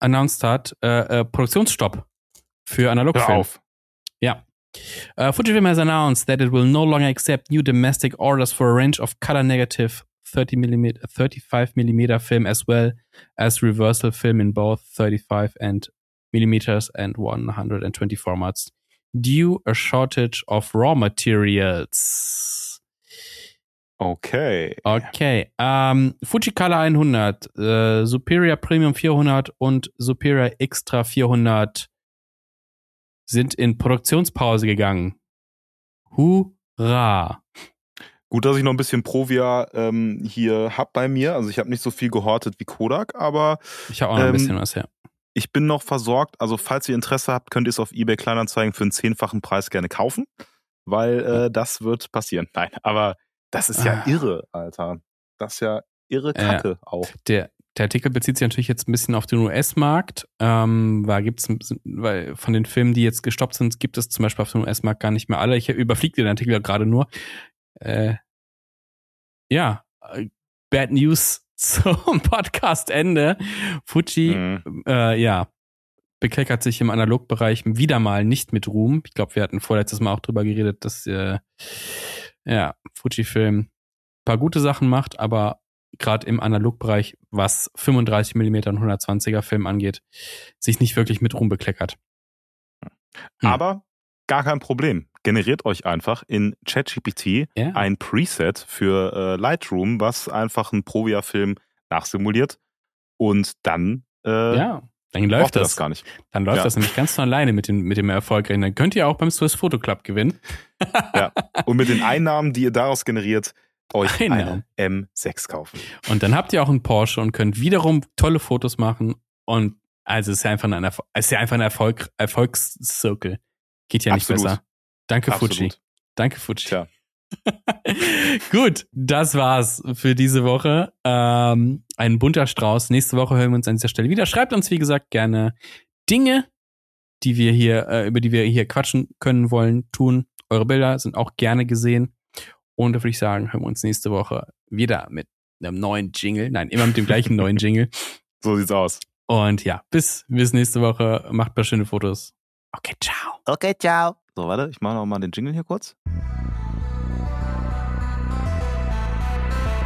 announced hat, äh, äh, Produktionsstopp für Analogfilm. Ja. Uh, Fujifilm has announced that it will no longer accept new domestic orders for a range of color negative 30 mm, 35 mm film as well as reversal film in both 35 and millimeters and 120 formats due a shortage of raw materials.
Okay.
Okay, ähm, Fujicolor 100, äh, Superior Premium 400 und Superior Extra 400 sind in Produktionspause gegangen. Hurra!
Gut, dass ich noch ein bisschen Provia ähm, hier hab bei mir. Also ich habe nicht so viel gehortet wie Kodak, aber
Ich habe auch noch ein
Ähm,
bisschen was her.
ich bin noch versorgt. Also falls ihr Interesse habt, könnt ihr es auf eBay Kleinanzeigen für einen zehnfachen Preis gerne kaufen, weil äh, das wird passieren. <laughs> Nein, aber das ist ja
Ah.
irre, Alter. Das ist ja irre
Ja.
Kacke auch.
Der, der Artikel bezieht sich natürlich jetzt ein bisschen auf den US-Markt, ähm, weil gibt's, weil von den Filmen, die jetzt gestoppt sind, gibt es zum Beispiel auf dem US-Markt gar nicht mehr alle. Ich überfliege den Artikel ja gerade nur. Äh, ja, äh, Bad News <laughs> zum Podcast-Ende. Fuji,
Mhm.
äh, ja, bekleckert sich im Analogbereich wieder mal nicht mit Ruhm. Ich glaube, wir hatten vorletztes Mal auch drüber geredet, dass äh, ja, Fujifilm paar gute Sachen macht, aber gerade im Analogbereich, was 35 mm und 120er Film angeht, sich nicht wirklich mit Ruhm bekleckert. Hm.
Aber gar kein Problem. Generiert euch einfach in ChatGPT
Ja.
ein Preset für äh, Lightroom, was einfach einen Provia-Film nachsimuliert. Und dann äh,
ja, dann läuft das.
das gar nicht.
Dann läuft
Ja.
das nämlich ganz von alleine mit dem, mit dem erfolgreichen. Dann könnt ihr auch beim Swiss Photo Club gewinnen.
Und mit den Einnahmen, die ihr daraus generiert, euch
Einnahmen.
einen M6 kaufen.
Und dann habt ihr auch einen Porsche und könnt wiederum tolle Fotos machen. Und also es ist ja einfach ein, Erfol- es ist ja einfach ein Erfolg, Erfolgszirkel. Geht ja nicht
Absolut.
besser. Danke, Fuji.
Absolut.
Danke, Fuji.
Tja. <laughs>
Gut, das war's für diese Woche. Ähm, ein bunter Strauß. Nächste Woche hören wir uns an dieser Stelle wieder. Schreibt uns, wie gesagt, gerne Dinge, die wir hier, äh, über die wir hier quatschen können, wollen, tun. Eure Bilder sind auch gerne gesehen. Und da würde ich sagen, hören wir uns nächste Woche wieder mit einem neuen Jingle. Nein, immer mit dem gleichen neuen Jingle. <laughs>
So sieht's aus.
Und ja, bis, bis nächste Woche. Macht ein paar schöne Fotos. Okay, ciao.
Okay, ciao.
So, warte, ich mache noch mal den Jingle hier kurz.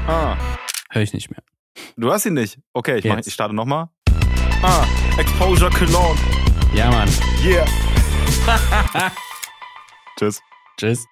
Ah,
Hör ich nicht mehr.
du hast ihn nicht. Okay, ich, mach, ich starte noch mal. Ah, Exposure Cologne.
Ja, Mann.
Yeah. <laughs> Tschüss.
Tschüss.